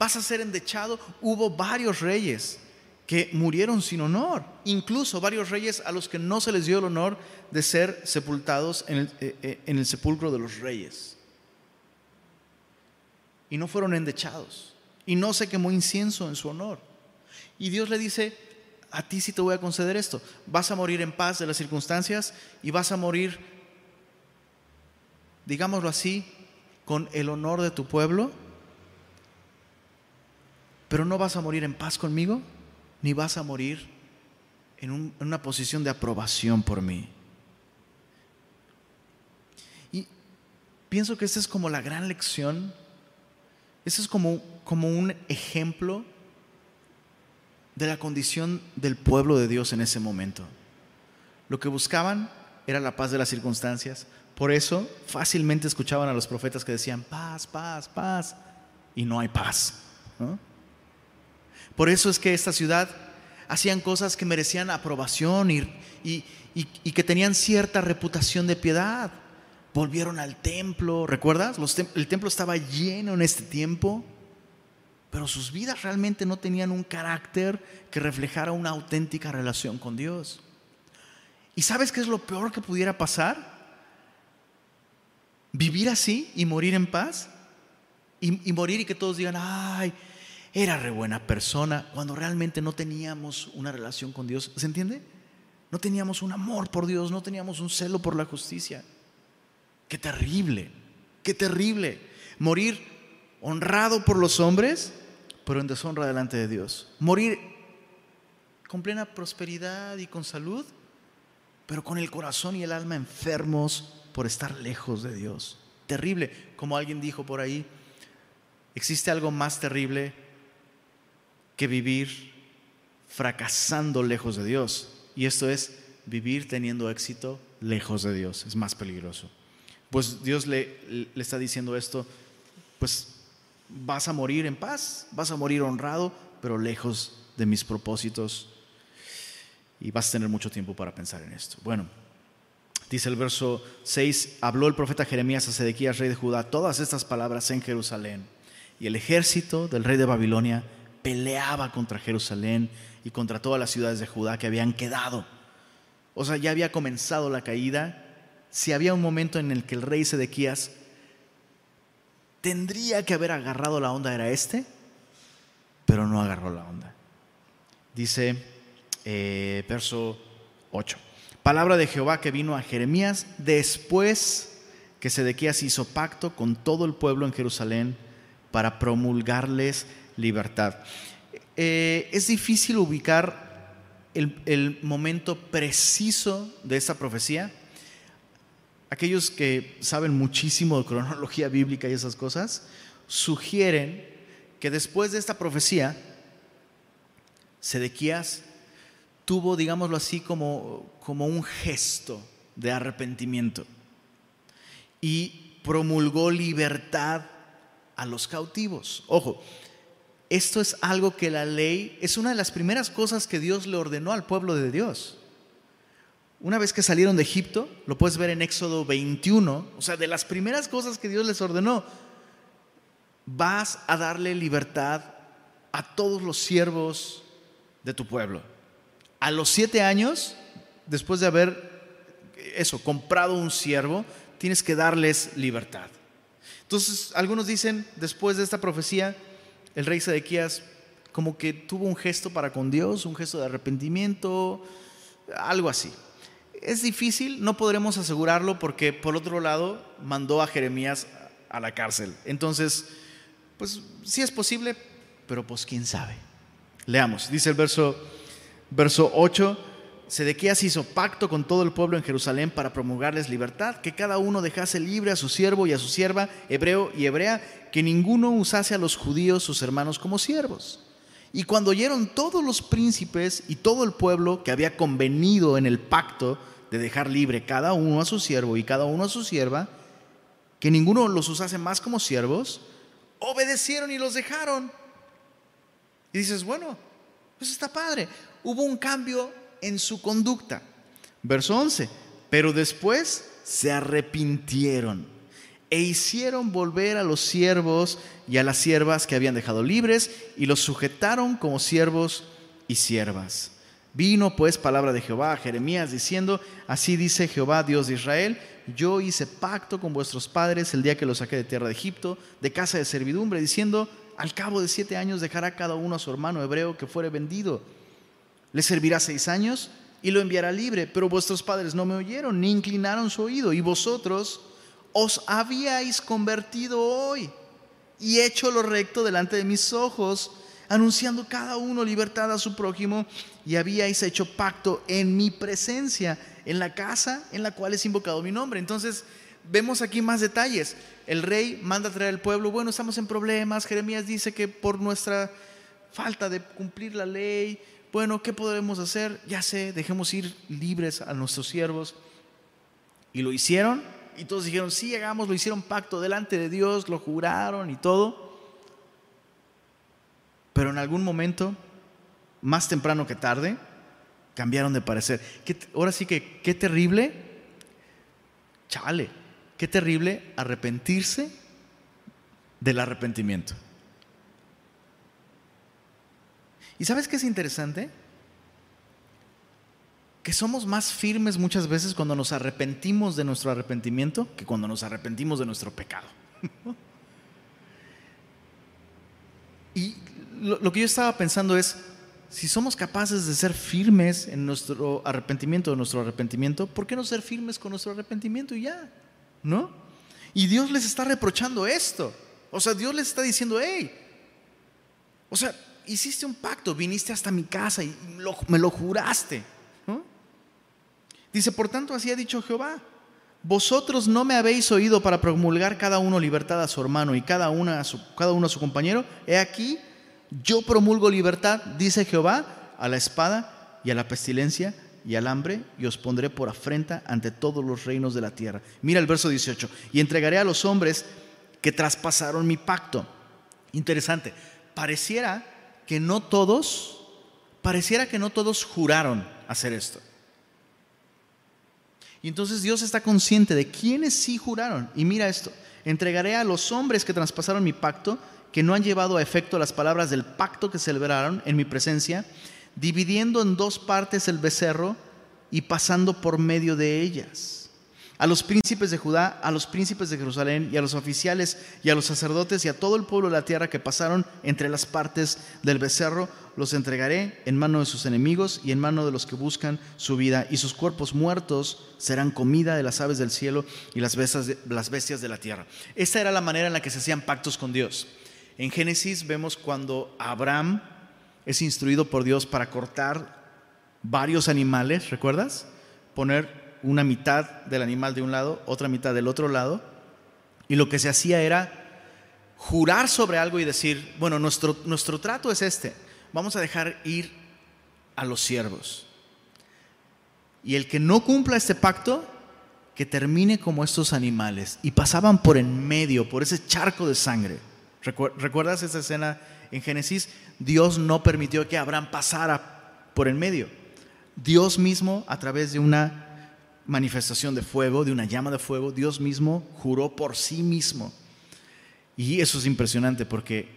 A: vas a ser endechado. Hubo varios reyes que murieron sin honor, incluso varios reyes a los que no se les dio el honor de ser sepultados en el, eh, eh, en el sepulcro de los reyes. Y no fueron endechados. Y no se quemó incienso en su honor. Y Dios le dice, a ti sí te voy a conceder esto. Vas a morir en paz de las circunstancias y vas a morir, digámoslo así, con el honor de tu pueblo, pero no vas a morir en paz conmigo, ni vas a morir en, una posición de aprobación por mí. Y pienso que esta es como la gran lección, ese es como, como un ejemplo de la condición del pueblo de Dios en ese momento. Lo que buscaban era la paz de las circunstancias. Por eso fácilmente escuchaban a los profetas que decían, paz, paz, paz, y no hay paz. Por eso es que esta ciudad hacían cosas que merecían aprobación y, que tenían cierta reputación de piedad. Volvieron al templo, ¿recuerdas? el templo estaba lleno en este tiempo pero sus vidas realmente no tenían un carácter que reflejara una auténtica relación con Dios. ¿Y sabes qué es lo peor que pudiera pasar? Vivir así y morir en paz. Y, morir y que todos digan, ay, era re buena persona, cuando realmente no teníamos una relación con Dios. ¿Se entiende? No teníamos un amor por Dios, no teníamos un celo por la justicia. Qué terrible, qué terrible. Morir honrado por los hombres pero en deshonra delante de Dios. Morir con plena prosperidad y con salud, pero con el corazón y el alma enfermos por estar lejos de Dios. Terrible, como alguien dijo por ahí, existe algo más terrible que vivir fracasando lejos de Dios. Y esto es vivir teniendo éxito lejos de Dios. Es más peligroso. Pues Dios le, le está diciendo esto, pues vas a morir en paz, vas a morir honrado, pero lejos de mis propósitos. Y vas a tener mucho tiempo para pensar en esto. Bueno, dice el verso 6, habló el profeta Jeremías a Sedequías, rey de Judá, todas estas palabras en Jerusalén. Y el ejército del rey de Babilonia peleaba contra Jerusalén y contra todas las ciudades de Judá que habían quedado. O sea, ya había comenzado la caída. Si había un momento en el que el rey Sedequías tendría que haber agarrado la onda era este, pero no agarró la onda. Dice eh, verso 8. Palabra de Jehová que vino a Jeremías después que Sedequías hizo pacto con todo el pueblo en Jerusalén para promulgarles libertad. Eh, es difícil ubicar el momento preciso de esta profecía, aquellos que saben muchísimo de cronología bíblica y esas cosas, sugieren que después de esta profecía, Sedequías tuvo, digámoslo así, como, como un gesto de arrepentimiento y promulgó libertad a los cautivos. Ojo, esto es algo que la ley, es una de las primeras cosas que Dios le ordenó al pueblo de Dios. Una vez que salieron de Egipto, lo puedes ver en Éxodo 21, o sea, de las primeras cosas que Dios les ordenó, vas a darle libertad a todos los siervos de tu pueblo. A los siete años, después de haber eso, comprado un siervo, tienes que darles libertad. Entonces, algunos dicen, después de esta profecía, el rey Sedequías como que tuvo un gesto para con Dios, un gesto de arrepentimiento, algo así. Es difícil, no podremos asegurarlo porque por otro lado mandó a Jeremías a la cárcel. Entonces, pues sí es posible, pero pues quién sabe. Leamos, dice el verso, verso 8, Sedequías hizo pacto con todo el pueblo en Jerusalén para promulgarles libertad, que cada uno dejase libre a su siervo y a su sierva, hebreo y hebrea, que ninguno usase a los judíos, sus hermanos, como siervos. Y cuando oyeron todos los príncipes y todo el pueblo que había convenido en el pacto de dejar libre cada uno a su siervo y cada uno a su sierva, que ninguno los usase más como siervos, obedecieron y los dejaron. Y dices, bueno, pues está padre. Hubo un cambio en su conducta. Verso 11, pero después se arrepintieron e hicieron volver a los siervos y a las siervas que habían dejado libres y los sujetaron como siervos y siervas. Vino pues palabra de Jehová a Jeremías diciendo, así dice Jehová Dios de Israel, yo hice pacto con vuestros padres el día que los saqué de tierra de Egipto, de casa de servidumbre, diciendo, al cabo de siete años dejará cada uno a su hermano hebreo que fuere vendido le servirá seis años y lo enviará libre, pero vuestros padres no me oyeron ni inclinaron su oído, y vosotros os habíais convertido hoy y hecho lo recto delante de mis ojos, anunciando cada uno libertad a su prójimo, y habíais hecho pacto en mi presencia, en la casa en la cual es invocado mi nombre. Entonces, vemos aquí más detalles. El rey manda a traer al pueblo, bueno, estamos en problemas, Jeremías dice que por nuestra falta de cumplir la ley, bueno, ¿qué podemos hacer? Ya sé, dejemos ir libres a nuestros siervos. Y lo hicieron, y todos dijeron, sí, hagamos, lo hicieron pacto delante de Dios, lo juraron y todo. Pero en algún momento, más temprano que tarde, cambiaron de parecer. ahora sí que, qué terrible, chale, qué terrible arrepentirse del arrepentimiento. ¿Y sabes qué es interesante? Que somos más firmes muchas veces cuando nos arrepentimos de nuestro arrepentimiento que cuando nos arrepentimos de nuestro pecado. y lo, que yo estaba pensando es, si somos capaces de ser firmes en nuestro arrepentimiento, de nuestro arrepentimiento, ¿por qué no ser firmes con nuestro arrepentimiento y ya? ¿No? Y Dios les está reprochando esto. O sea, Dios les está diciendo, hey, o sea, hiciste un pacto, viniste hasta mi casa y me lo juraste. Dice, por tanto, así ha dicho Jehová. Vosotros no me habéis oído para promulgar cada uno libertad a su hermano y cada, una a su, cada uno a su compañero. He aquí, yo promulgo libertad, dice Jehová, a la espada y a la pestilencia y al hambre, y os pondré por afrenta ante todos los reinos de la tierra. Mira el verso 18. Y entregaré a los hombres que traspasaron mi pacto. Interesante. Pareciera que no todos, pareciera que no todos juraron hacer esto. Y entonces Dios está consciente de quiénes sí juraron. Y mira esto, entregaré a los hombres que traspasaron mi pacto, que no han llevado a efecto las palabras del pacto que celebraron en mi presencia, dividiendo en dos partes el becerro y pasando por medio de ellas a los príncipes de Judá, a los príncipes de Jerusalén y a los oficiales y a los sacerdotes y a todo el pueblo de la tierra que pasaron entre las partes del becerro, los entregaré en mano de sus enemigos y en mano de los que buscan su vida, y sus cuerpos muertos serán comida de las aves del cielo y las bestias de, la tierra. Esta era la manera en la que se hacían pactos con Dios. En Génesis vemos cuando Abraham es instruido por Dios para cortar varios animales, ¿recuerdas? Poner una mitad del animal de un lado, otra mitad del otro lado, y lo que se hacía era jurar sobre algo y decir, bueno, nuestro, nuestro trato es este, vamos a dejar ir a los siervos. Y el que no cumpla este pacto, que termine como estos animales. Y pasaban por en medio, por ese charco de sangre. ¿Recuerdas esa escena en Génesis? Dios no permitió que Abraham pasara por en medio. Dios mismo, a través de una manifestación de fuego, de una llama de fuego, Dios mismo juró por sí mismo. Y eso es impresionante porque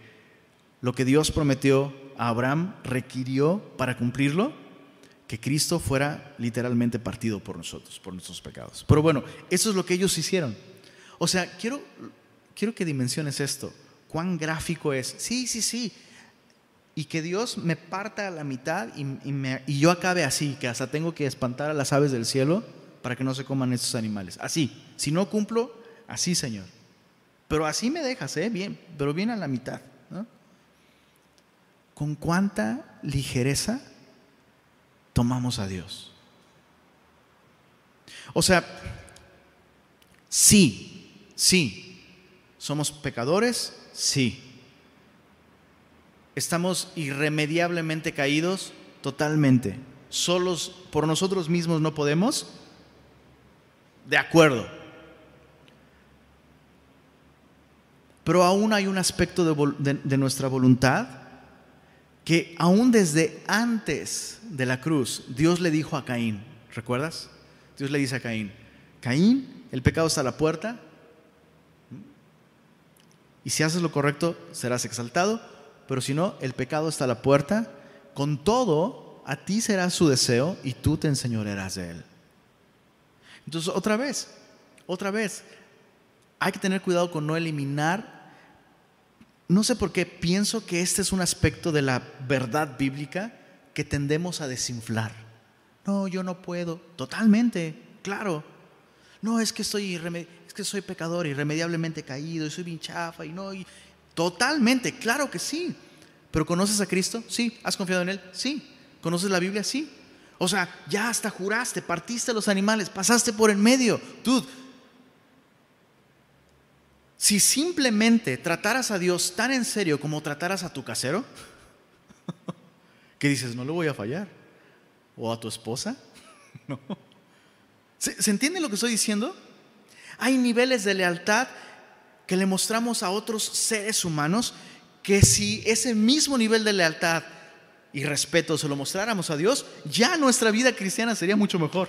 A: lo que Dios prometió a Abraham requirió para cumplirlo que Cristo fuera literalmente partido por nosotros, por nuestros pecados. Pero bueno, eso es lo que ellos hicieron. O sea, quiero, quiero que dimensiones esto. ¿Cuán gráfico es? Sí, sí, sí. Y que Dios me parta a la mitad y, y yo acabe así, que hasta tengo que espantar a las aves del cielo para que no se coman estos animales. Así, si no cumplo, así, Señor. Pero así me dejas, ¿eh? Bien, pero bien a la mitad. ¿Con cuánta ligereza tomamos a Dios? O sea, sí, sí, somos pecadores, sí. Estamos irremediablemente caídos, totalmente. Solos por nosotros mismos no podemos. De acuerdo. Pero aún hay un aspecto de, nuestra voluntad que aún desde antes de la cruz, Dios le dijo a Caín, ¿recuerdas? Dios le dice a Caín, Caín, el pecado está a la puerta, y si haces lo correcto serás exaltado, pero si no, el pecado está a la puerta, con todo, a ti será su deseo y tú te enseñorearás de él. Entonces, otra vez, otra vez, hay que tener cuidado con no eliminar no sé por qué pienso que este es un aspecto de la verdad bíblica que tendemos a desinflar. No, yo no puedo. Totalmente, claro. No, es que estoy es que soy pecador, irremediablemente caído, y soy bien chafa y no. Y... Totalmente, claro que sí. Pero ¿conoces a Cristo? Sí. ¿Has confiado en Él? Sí. ¿Conoces la Biblia? Sí. O sea, ya hasta juraste, partiste los animales, pasaste por en medio. Tú, si simplemente trataras a Dios tan en serio como trataras a tu casero, que dices, no le voy a fallar, o a tu esposa, no. ¿Se, ¿Se, entiende lo que estoy diciendo? Hay niveles de lealtad que le mostramos a otros seres humanos que si ese mismo nivel de lealtad y respeto se lo mostráramos a Dios, ya nuestra vida cristiana sería mucho mejor.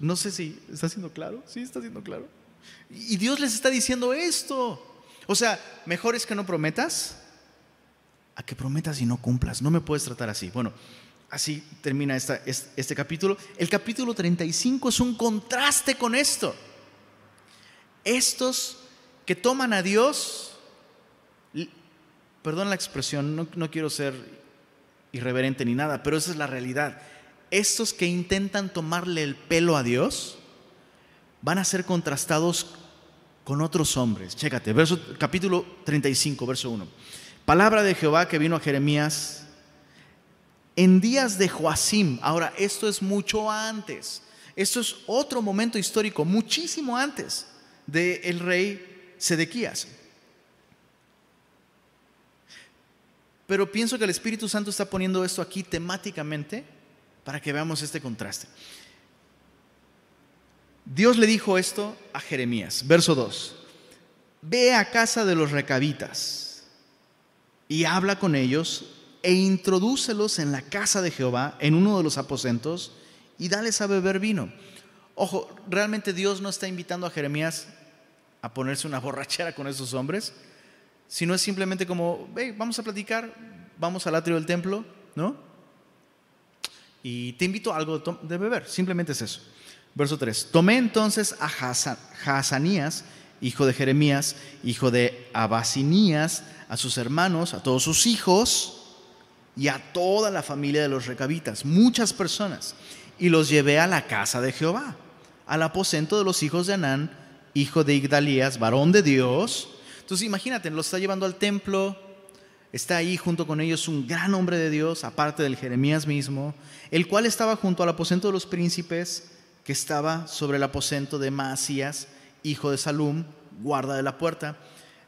A: no sé si está siendo claro, sí está siendo claro. Y Dios les está diciendo esto. O sea, mejor es que no prometas a que prometas y no cumplas. No me puedes tratar así. Bueno, así termina este capítulo. El capítulo 35 es un contraste con esto. Estos que toman a Dios, perdón la expresión, no, no quiero ser irreverente ni nada, pero esa es la realidad. Estos que intentan tomarle el pelo a Dios van a ser contrastados con otros hombres. Chécate, capítulo 35, verso 1. Palabra de Jehová que vino a Jeremías en días de Joacim. Ahora, esto es mucho antes. Esto es otro momento histórico, muchísimo antes del rey Sedequías. Pero pienso que el Espíritu Santo está poniendo esto aquí temáticamente para que veamos este contraste. Dios le dijo esto a Jeremías, verso 2. Ve a casa de los recabitas y habla con ellos e introdúcelos en la casa de Jehová, en uno de los aposentos, y dales a beber vino. Ojo, realmente Dios no está invitando a Jeremías a ponerse una borrachera con esos hombres, sino es simplemente como, vamos a platicar, vamos al atrio del templo, ¿no? Y te invito a algo de beber, simplemente es eso. Verso 3. Tomé entonces a Hazanías, hijo de Jeremías, hijo de Abasinías, a sus hermanos, a todos sus hijos y a toda la familia de los recabitas, muchas personas, y los llevé a la casa de Jehová, al aposento de los hijos de Anán, hijo de Igdalías, varón de Dios. Entonces imagínate, lo está llevando al templo, está ahí junto con ellos un gran hombre de Dios, aparte del Jeremías mismo, el cual estaba junto al aposento de los príncipes, que estaba sobre el aposento de Masías, hijo de Salum, guarda de la puerta.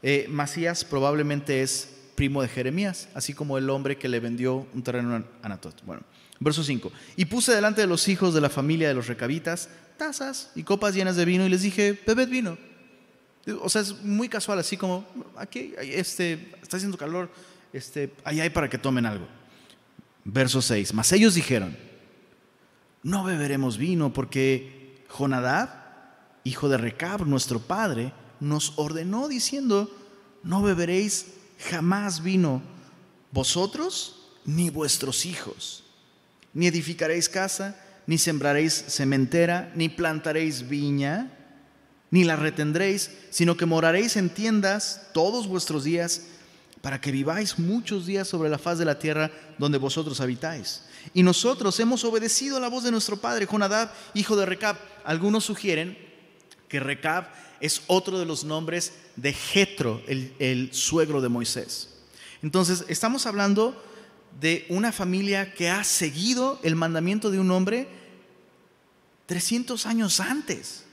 A: Eh, Masías probablemente es primo de Jeremías, así como el hombre que le vendió un terreno a Anatot. Bueno, verso 5. Y puse delante de los hijos de la familia de los recabitas tazas y copas llenas de vino y les dije, bebed vino. O sea, es muy casual, así como, aquí este, está haciendo calor, este, ahí hay para que tomen algo. Verso 6. Mas ellos dijeron, no beberemos vino porque Jonadab, hijo de Recab, nuestro padre, nos ordenó diciendo, no beberéis jamás vino, vosotros ni vuestros hijos, ni edificaréis casa, ni sembraréis sementera, ni plantaréis viña, ni la retendréis, sino que moraréis en tiendas todos vuestros días, para que viváis muchos días sobre la faz de la tierra donde vosotros habitáis. Y nosotros hemos obedecido a la voz de nuestro padre, Jonadab, hijo de Recab. Algunos sugieren que Recab es otro de los nombres de Jetro, el, el suegro de Moisés. Entonces, estamos hablando de una familia que ha seguido el mandamiento de un hombre 300 años antes.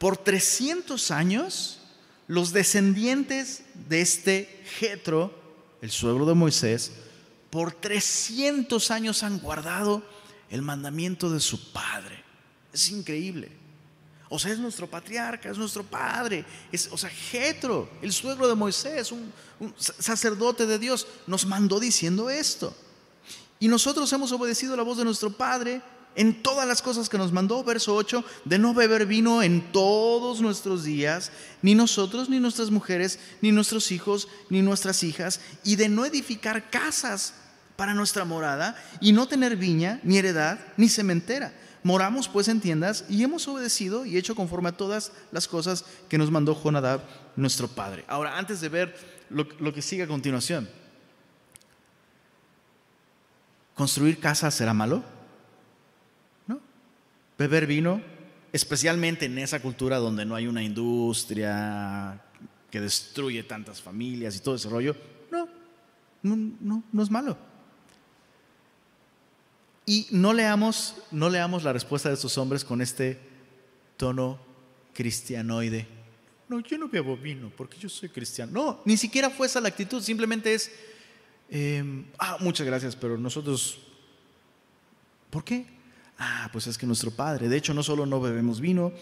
A: Por 300 años, los descendientes de este Jetro, el suegro de Moisés, por 300 años han guardado el mandamiento de su padre. Es increíble. O sea, es nuestro patriarca, es nuestro padre. O sea, Jetro, el suegro de Moisés, un, un sacerdote de Dios, nos mandó diciendo esto. Y nosotros hemos obedecido la voz de nuestro padre en todas las cosas que nos mandó, verso 8, de no beber vino en todos nuestros días, ni nosotros, ni nuestras mujeres, ni nuestros hijos, ni nuestras hijas, y de no edificar casas para nuestra morada, y no tener viña, ni heredad, ni cementera. Moramos pues en tiendas y hemos obedecido y hecho conforme a todas las cosas que nos mandó Jonadab, nuestro padre. Ahora, antes de ver lo, lo que sigue a continuación, ¿construir casas será malo? Beber vino, especialmente en esa cultura donde no hay una industria que destruye tantas familias y todo ese rollo, no, no, no, es malo. Y no leamos, no leamos la respuesta de estos hombres con este tono cristianoide. No, yo no bebo vino porque yo soy cristiano. No, ni siquiera fue esa la actitud, simplemente es, em, ah, muchas gracias, pero nosotros, ¿por qué? Ah, pues es que nuestro Padre, de hecho no solo no bebemos vino,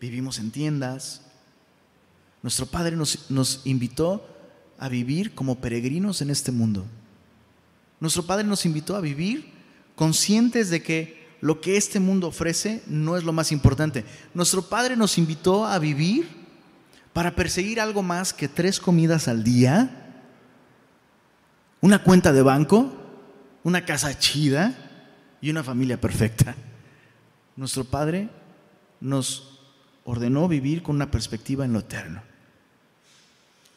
A: vivimos en tiendas. Nuestro Padre nos, nos invitó a vivir como peregrinos en este mundo. Nuestro Padre nos invitó a vivir conscientes de que lo que este mundo ofrece no es lo más importante. Nuestro Padre nos invitó a vivir para perseguir algo más que tres comidas al día, una cuenta de banco, una casa chida y una familia perfecta. Nuestro Padre nos ordenó vivir con una perspectiva en lo eterno.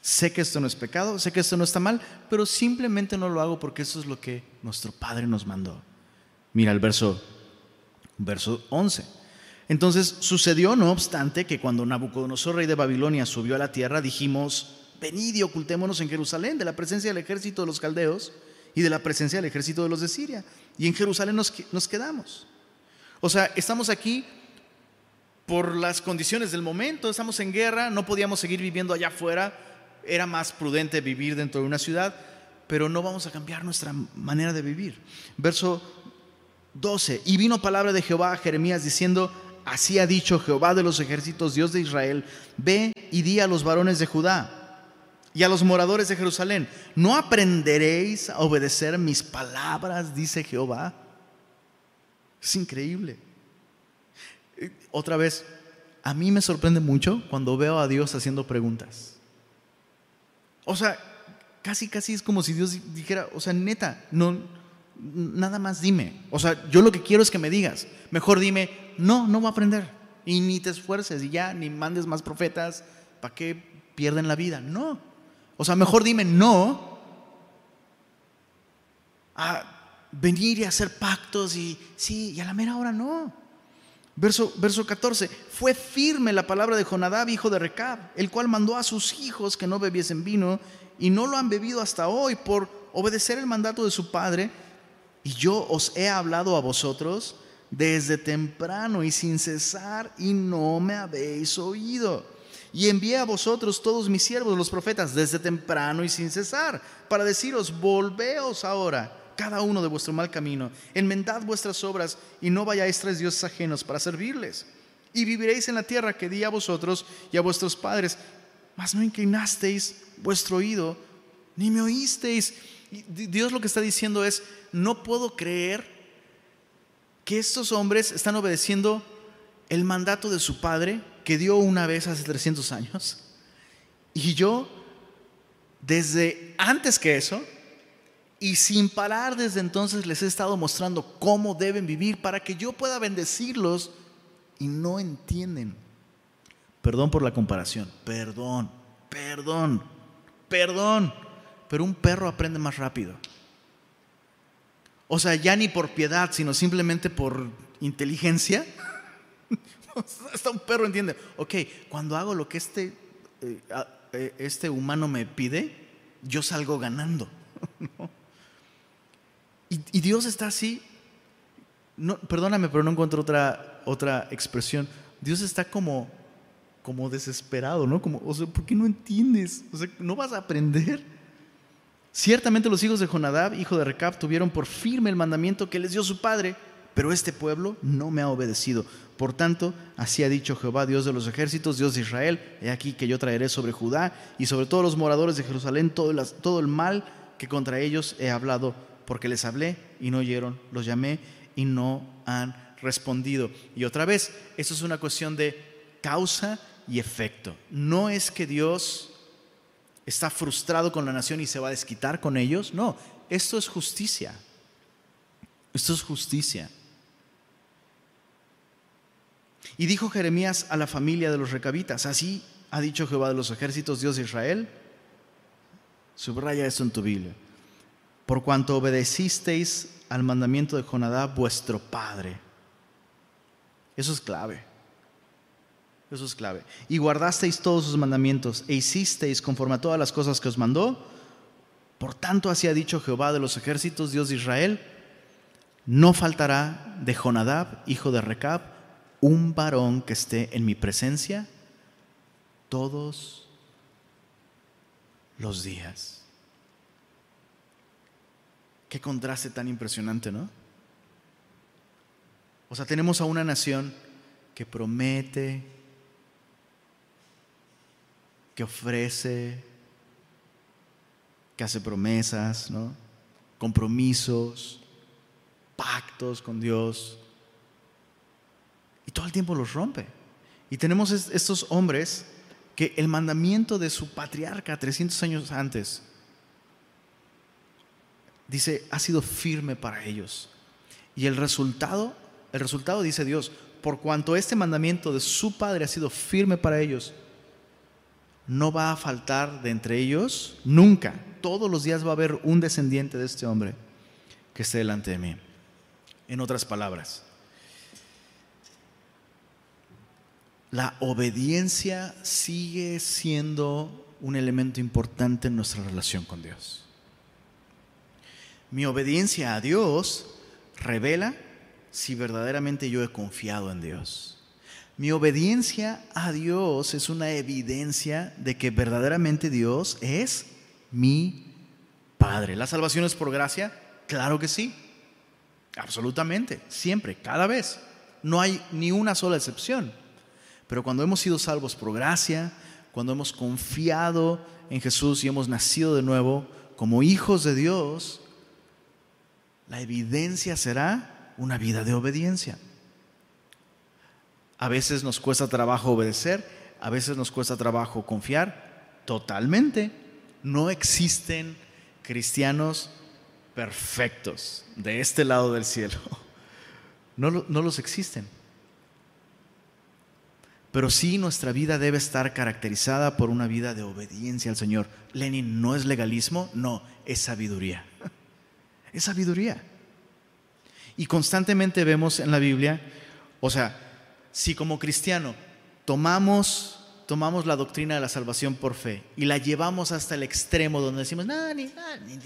A: Sé que esto no es pecado, sé que esto no está mal, pero simplemente no lo hago porque eso es lo que nuestro Padre nos mandó. Mira el verso, verso 11. Entonces sucedió, no obstante, que cuando Nabucodonosor, rey de Babilonia, subió a la tierra, dijimos, venid y ocultémonos en Jerusalén de la presencia del ejército de los caldeos y de la presencia del ejército de los de Siria. Y en Jerusalén nos, nos quedamos. O sea, estamos aquí por las condiciones del momento, estamos en guerra, no podíamos seguir viviendo allá afuera, era más prudente vivir dentro de una ciudad, pero no vamos a cambiar nuestra manera de vivir. Verso 12, y vino palabra de Jehová a Jeremías diciendo, así ha dicho Jehová de los ejércitos, Dios de Israel, ve y di a los varones de Judá y a los moradores de Jerusalén, ¿no aprenderéis a obedecer mis palabras? Dice Jehová. Es increíble. Eh, otra vez, a mí me sorprende mucho cuando veo a Dios haciendo preguntas. O sea, casi, casi es como si Dios dijera, o sea, neta, no, nada más dime. O sea, yo lo que quiero es que me digas. Mejor dime, no, no voy a aprender. Y ni te esfuerces y ya, ni mandes más profetas. ¿Para qué pierden la vida? No. O sea, mejor dime no a venir y hacer pactos y sí, y a la mera hora no. Verso, verso 14, fue firme la palabra de Jonadab, hijo de Recab, el cual mandó a sus hijos que no bebiesen vino y no lo han bebido hasta hoy por obedecer el mandato de su padre. Y yo os he hablado a vosotros desde temprano y sin cesar y no me habéis oído. Y envié a vosotros todos mis siervos, los profetas, desde temprano y sin cesar, para deciros, volveos ahora, cada uno de vuestro mal camino, enmendad vuestras obras y no vayáis tras dioses ajenos para servirles. Y viviréis en la tierra que di a vosotros y a vuestros padres, mas no inclinasteis vuestro oído, ni me oísteis. Dios lo que está diciendo es, no puedo creer que estos hombres están obedeciendo el mandato de su padre que dio una vez hace 300 años. Y yo, desde antes que eso, y sin parar desde entonces les he estado mostrando cómo deben vivir para que yo pueda bendecirlos y no entienden. Perdón por la comparación, perdón, perdón, perdón, pero un perro aprende más rápido. O sea, ya ni por piedad, sino simplemente por inteligencia. Hasta un perro entiende. Ok, cuando hago lo que este, eh, eh, este humano me pide, yo salgo ganando. y, Dios está así. Perdóname, pero no encuentro otra, otra, otra expresión, Dios está como, como desesperado, ¿no? Como, o sea, ¿por qué no entiendes? O sea, ¿no vas a aprender? Ciertamente los hijos de Jonadab, hijo de Recab, tuvieron por firme el mandamiento que les dio su padre, pero este pueblo no me ha obedecido. Por tanto, así ha dicho Jehová, Dios de los ejércitos, Dios de Israel, he aquí que yo traeré sobre Judá y sobre todos los moradores de Jerusalén todo el, mal que contra ellos he hablado, porque les hablé y no oyeron, los llamé y no han respondido. Y otra vez, eso es una cuestión de causa y efecto. No es que Dios está frustrado con la nación y se va a desquitar con ellos. No, esto es justicia. Esto es justicia. Y dijo Jeremías a la familia de los recabitas, así ha dicho Jehová de los ejércitos, Dios de Israel. Subraya esto en tu Biblia. Por cuanto obedecisteis al mandamiento de Jonadab, vuestro padre. Eso es clave. Eso es clave. Y guardasteis todos sus mandamientos e hicisteis conforme a todas las cosas que os mandó. Por tanto, así ha dicho Jehová de los ejércitos, Dios de Israel, no faltará de Jonadab, hijo de Recab, un varón que esté en mi presencia todos los días. Qué contraste tan impresionante, ¿no? O sea, tenemos a una nación que promete, que ofrece, que hace promesas, ¿no? compromisos, pactos con Dios. Y todo el tiempo los rompe. Y tenemos estos hombres que el mandamiento de su patriarca 300 años antes, dice, ha sido firme para ellos. Y el resultado, el resultado dice Dios, por cuanto este mandamiento de su padre ha sido firme para ellos, no va a faltar de entre ellos nunca. Todos los días va a haber un descendiente de este hombre que esté delante de mí. En otras palabras, la obediencia sigue siendo un elemento importante en nuestra relación con Dios. Mi obediencia a Dios revela si verdaderamente yo he confiado en Dios. Mi obediencia a Dios es una evidencia de que verdaderamente Dios es mi Padre. ¿La salvación es por gracia? Claro que sí. Absolutamente. Siempre, cada vez. No hay ni una sola excepción. Pero cuando hemos sido salvos por gracia, cuando hemos confiado en Jesús y hemos nacido de nuevo como hijos de Dios, la evidencia será una vida de obediencia. A veces nos cuesta trabajo obedecer, a veces nos cuesta trabajo confiar, totalmente. No existen cristianos perfectos de este lado del cielo. No, no los existen. Pero sí nuestra vida debe estar caracterizada por una vida de obediencia al Señor. Lenin no es legalismo, no, es sabiduría. Es sabiduría. Y constantemente vemos en la Biblia, o sea, si como cristiano tomamos, tomamos la doctrina de la salvación por fe y la llevamos hasta el extremo donde decimos, no, ni,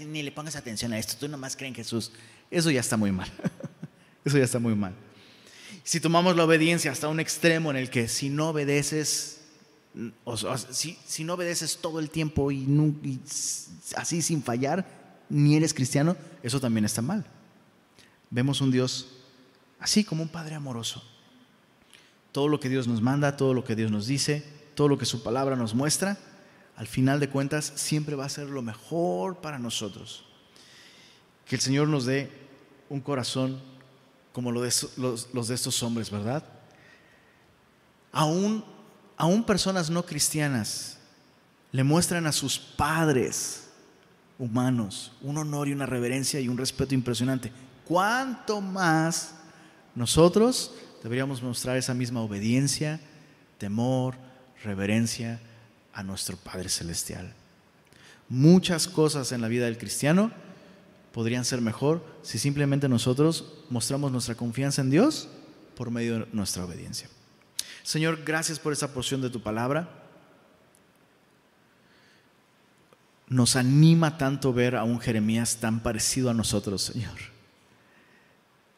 A: ni, le pongas atención a esto, tú nomás crees en Jesús, eso ya está muy mal. eso ya está muy mal. Si tomamos la obediencia hasta un extremo en el que si no obedeces, si, no obedeces todo el tiempo y así sin fallar, ni eres cristiano, eso también está mal. Vemos un Dios así como un Padre amoroso todo lo que Dios nos manda, todo lo que Dios nos dice, todo lo que su palabra nos muestra, al final de cuentas siempre va a ser lo mejor para nosotros. Que el Señor nos dé un corazón como los, de estos hombres, ¿verdad? Aún, aún personas no cristianas le muestran a sus padres humanos un honor y una reverencia y un respeto impresionante. ¿Cuánto más nosotros deberíamos mostrar esa misma obediencia, temor, reverencia a nuestro Padre Celestial. Muchas cosas en la vida del cristiano podrían ser mejor si simplemente nosotros mostramos nuestra confianza en Dios por medio de nuestra obediencia. Señor, gracias por esa porción de tu palabra. Nos anima tanto ver a un Jeremías tan parecido a nosotros, Señor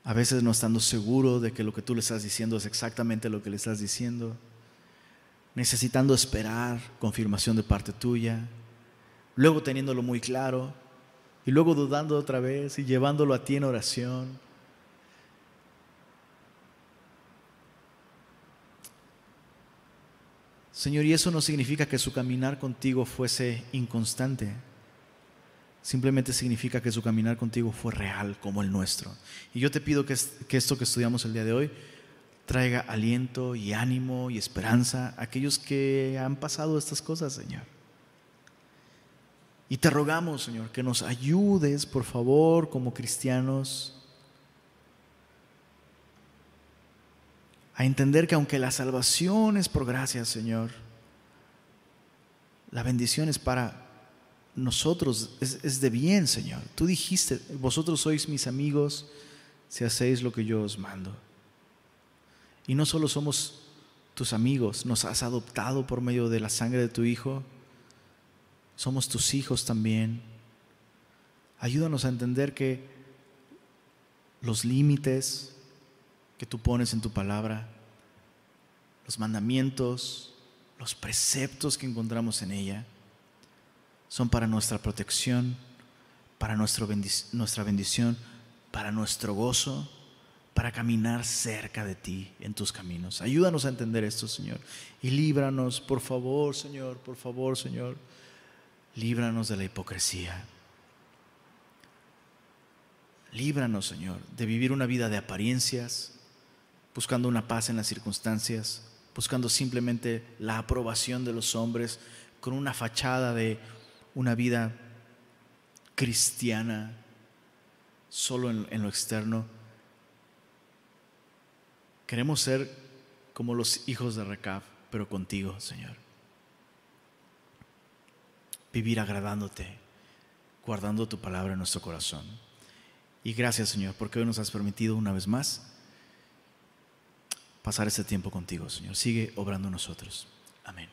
A: a veces no estando seguro de que lo que tú le estás diciendo es exactamente lo que le estás diciendo, necesitando esperar confirmación de parte tuya, luego teniéndolo muy claro y luego dudando otra vez y llevándolo a ti en oración. Señor, y eso no significa que su caminar contigo fuese inconstante. Simplemente significa que su caminar contigo fue real como el nuestro. Y yo te pido que, esto que estudiamos el día de hoy traiga aliento y ánimo y esperanza a aquellos que han pasado estas cosas, Señor. Y te rogamos, Señor, que nos ayudes, por favor, como cristianos, a entender que aunque la salvación es por gracia, Señor, la bendición es para nosotros, es, de bien, Señor. Tú dijiste, vosotros sois mis amigos si hacéis lo que yo os mando. Y no solo somos tus amigos, nos has adoptado por medio de la sangre de tu Hijo, somos tus hijos también. Ayúdanos a entender que los límites, que tú pones en tu palabra, los mandamientos, los preceptos que encontramos en ella, son para nuestra protección, para nuestra bendición, para nuestro gozo, para caminar cerca de ti en tus caminos. Ayúdanos a entender esto, Señor. Y líbranos, por favor, Señor, por favor, Señor. Líbranos de la hipocresía. Líbranos, Señor, de vivir una vida de apariencias, buscando una paz en las circunstancias, buscando simplemente la aprobación de los hombres con una fachada de una vida cristiana solo en, lo externo. Queremos ser como los hijos de Recab, pero contigo, Señor. Vivir agradándote, guardando tu palabra en nuestro corazón. Y gracias, Señor, porque hoy nos has permitido una vez más pasar este tiempo contigo, Señor. Sigue obrando nosotros. Amén.